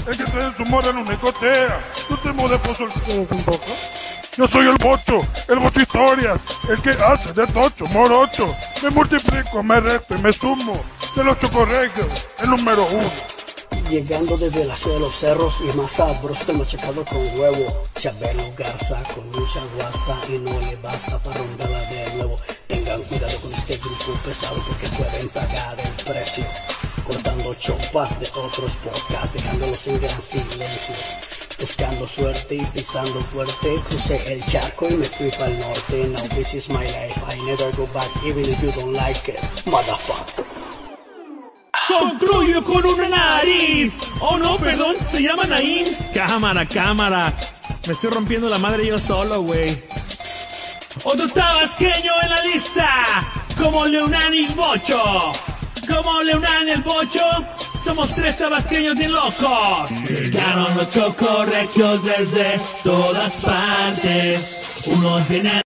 el que trae su moda en una escotea. Tú te de pozo ¿Tienes un poco? Yo soy el bocho, el bocho historias, el que hace de tocho, morocho. Me multiplico, me resto y me sumo. De los chocorregios, el número uno. Llegando desde la ciudad de los cerros y más sabroso machacado con huevo. Chabelo Garza con mucha guasa y no le basta para romperla de nuevo. Tengan cuidado con este grupo pesado porque pueden pagar el precio. Cortando chopas de otros podcasts, dejándolos en gran silencio. Buscando suerte y pisando fuerte, crucé el charco y me fui para el norte. Now this is my life, I never go back even if you don't like it, motherfucker. Concluyo con una nariz. Oh no, perdón, se llama Naín. Cámara, cámara. Me estoy rompiendo la madre yo solo, güey. Otro tabasqueño en la lista. Como Leonán y Bocho. Como Leonán y el Bocho. Somos tres tabasqueños bien locos. Llegaron los chocorregios desde todas partes. Unos vienen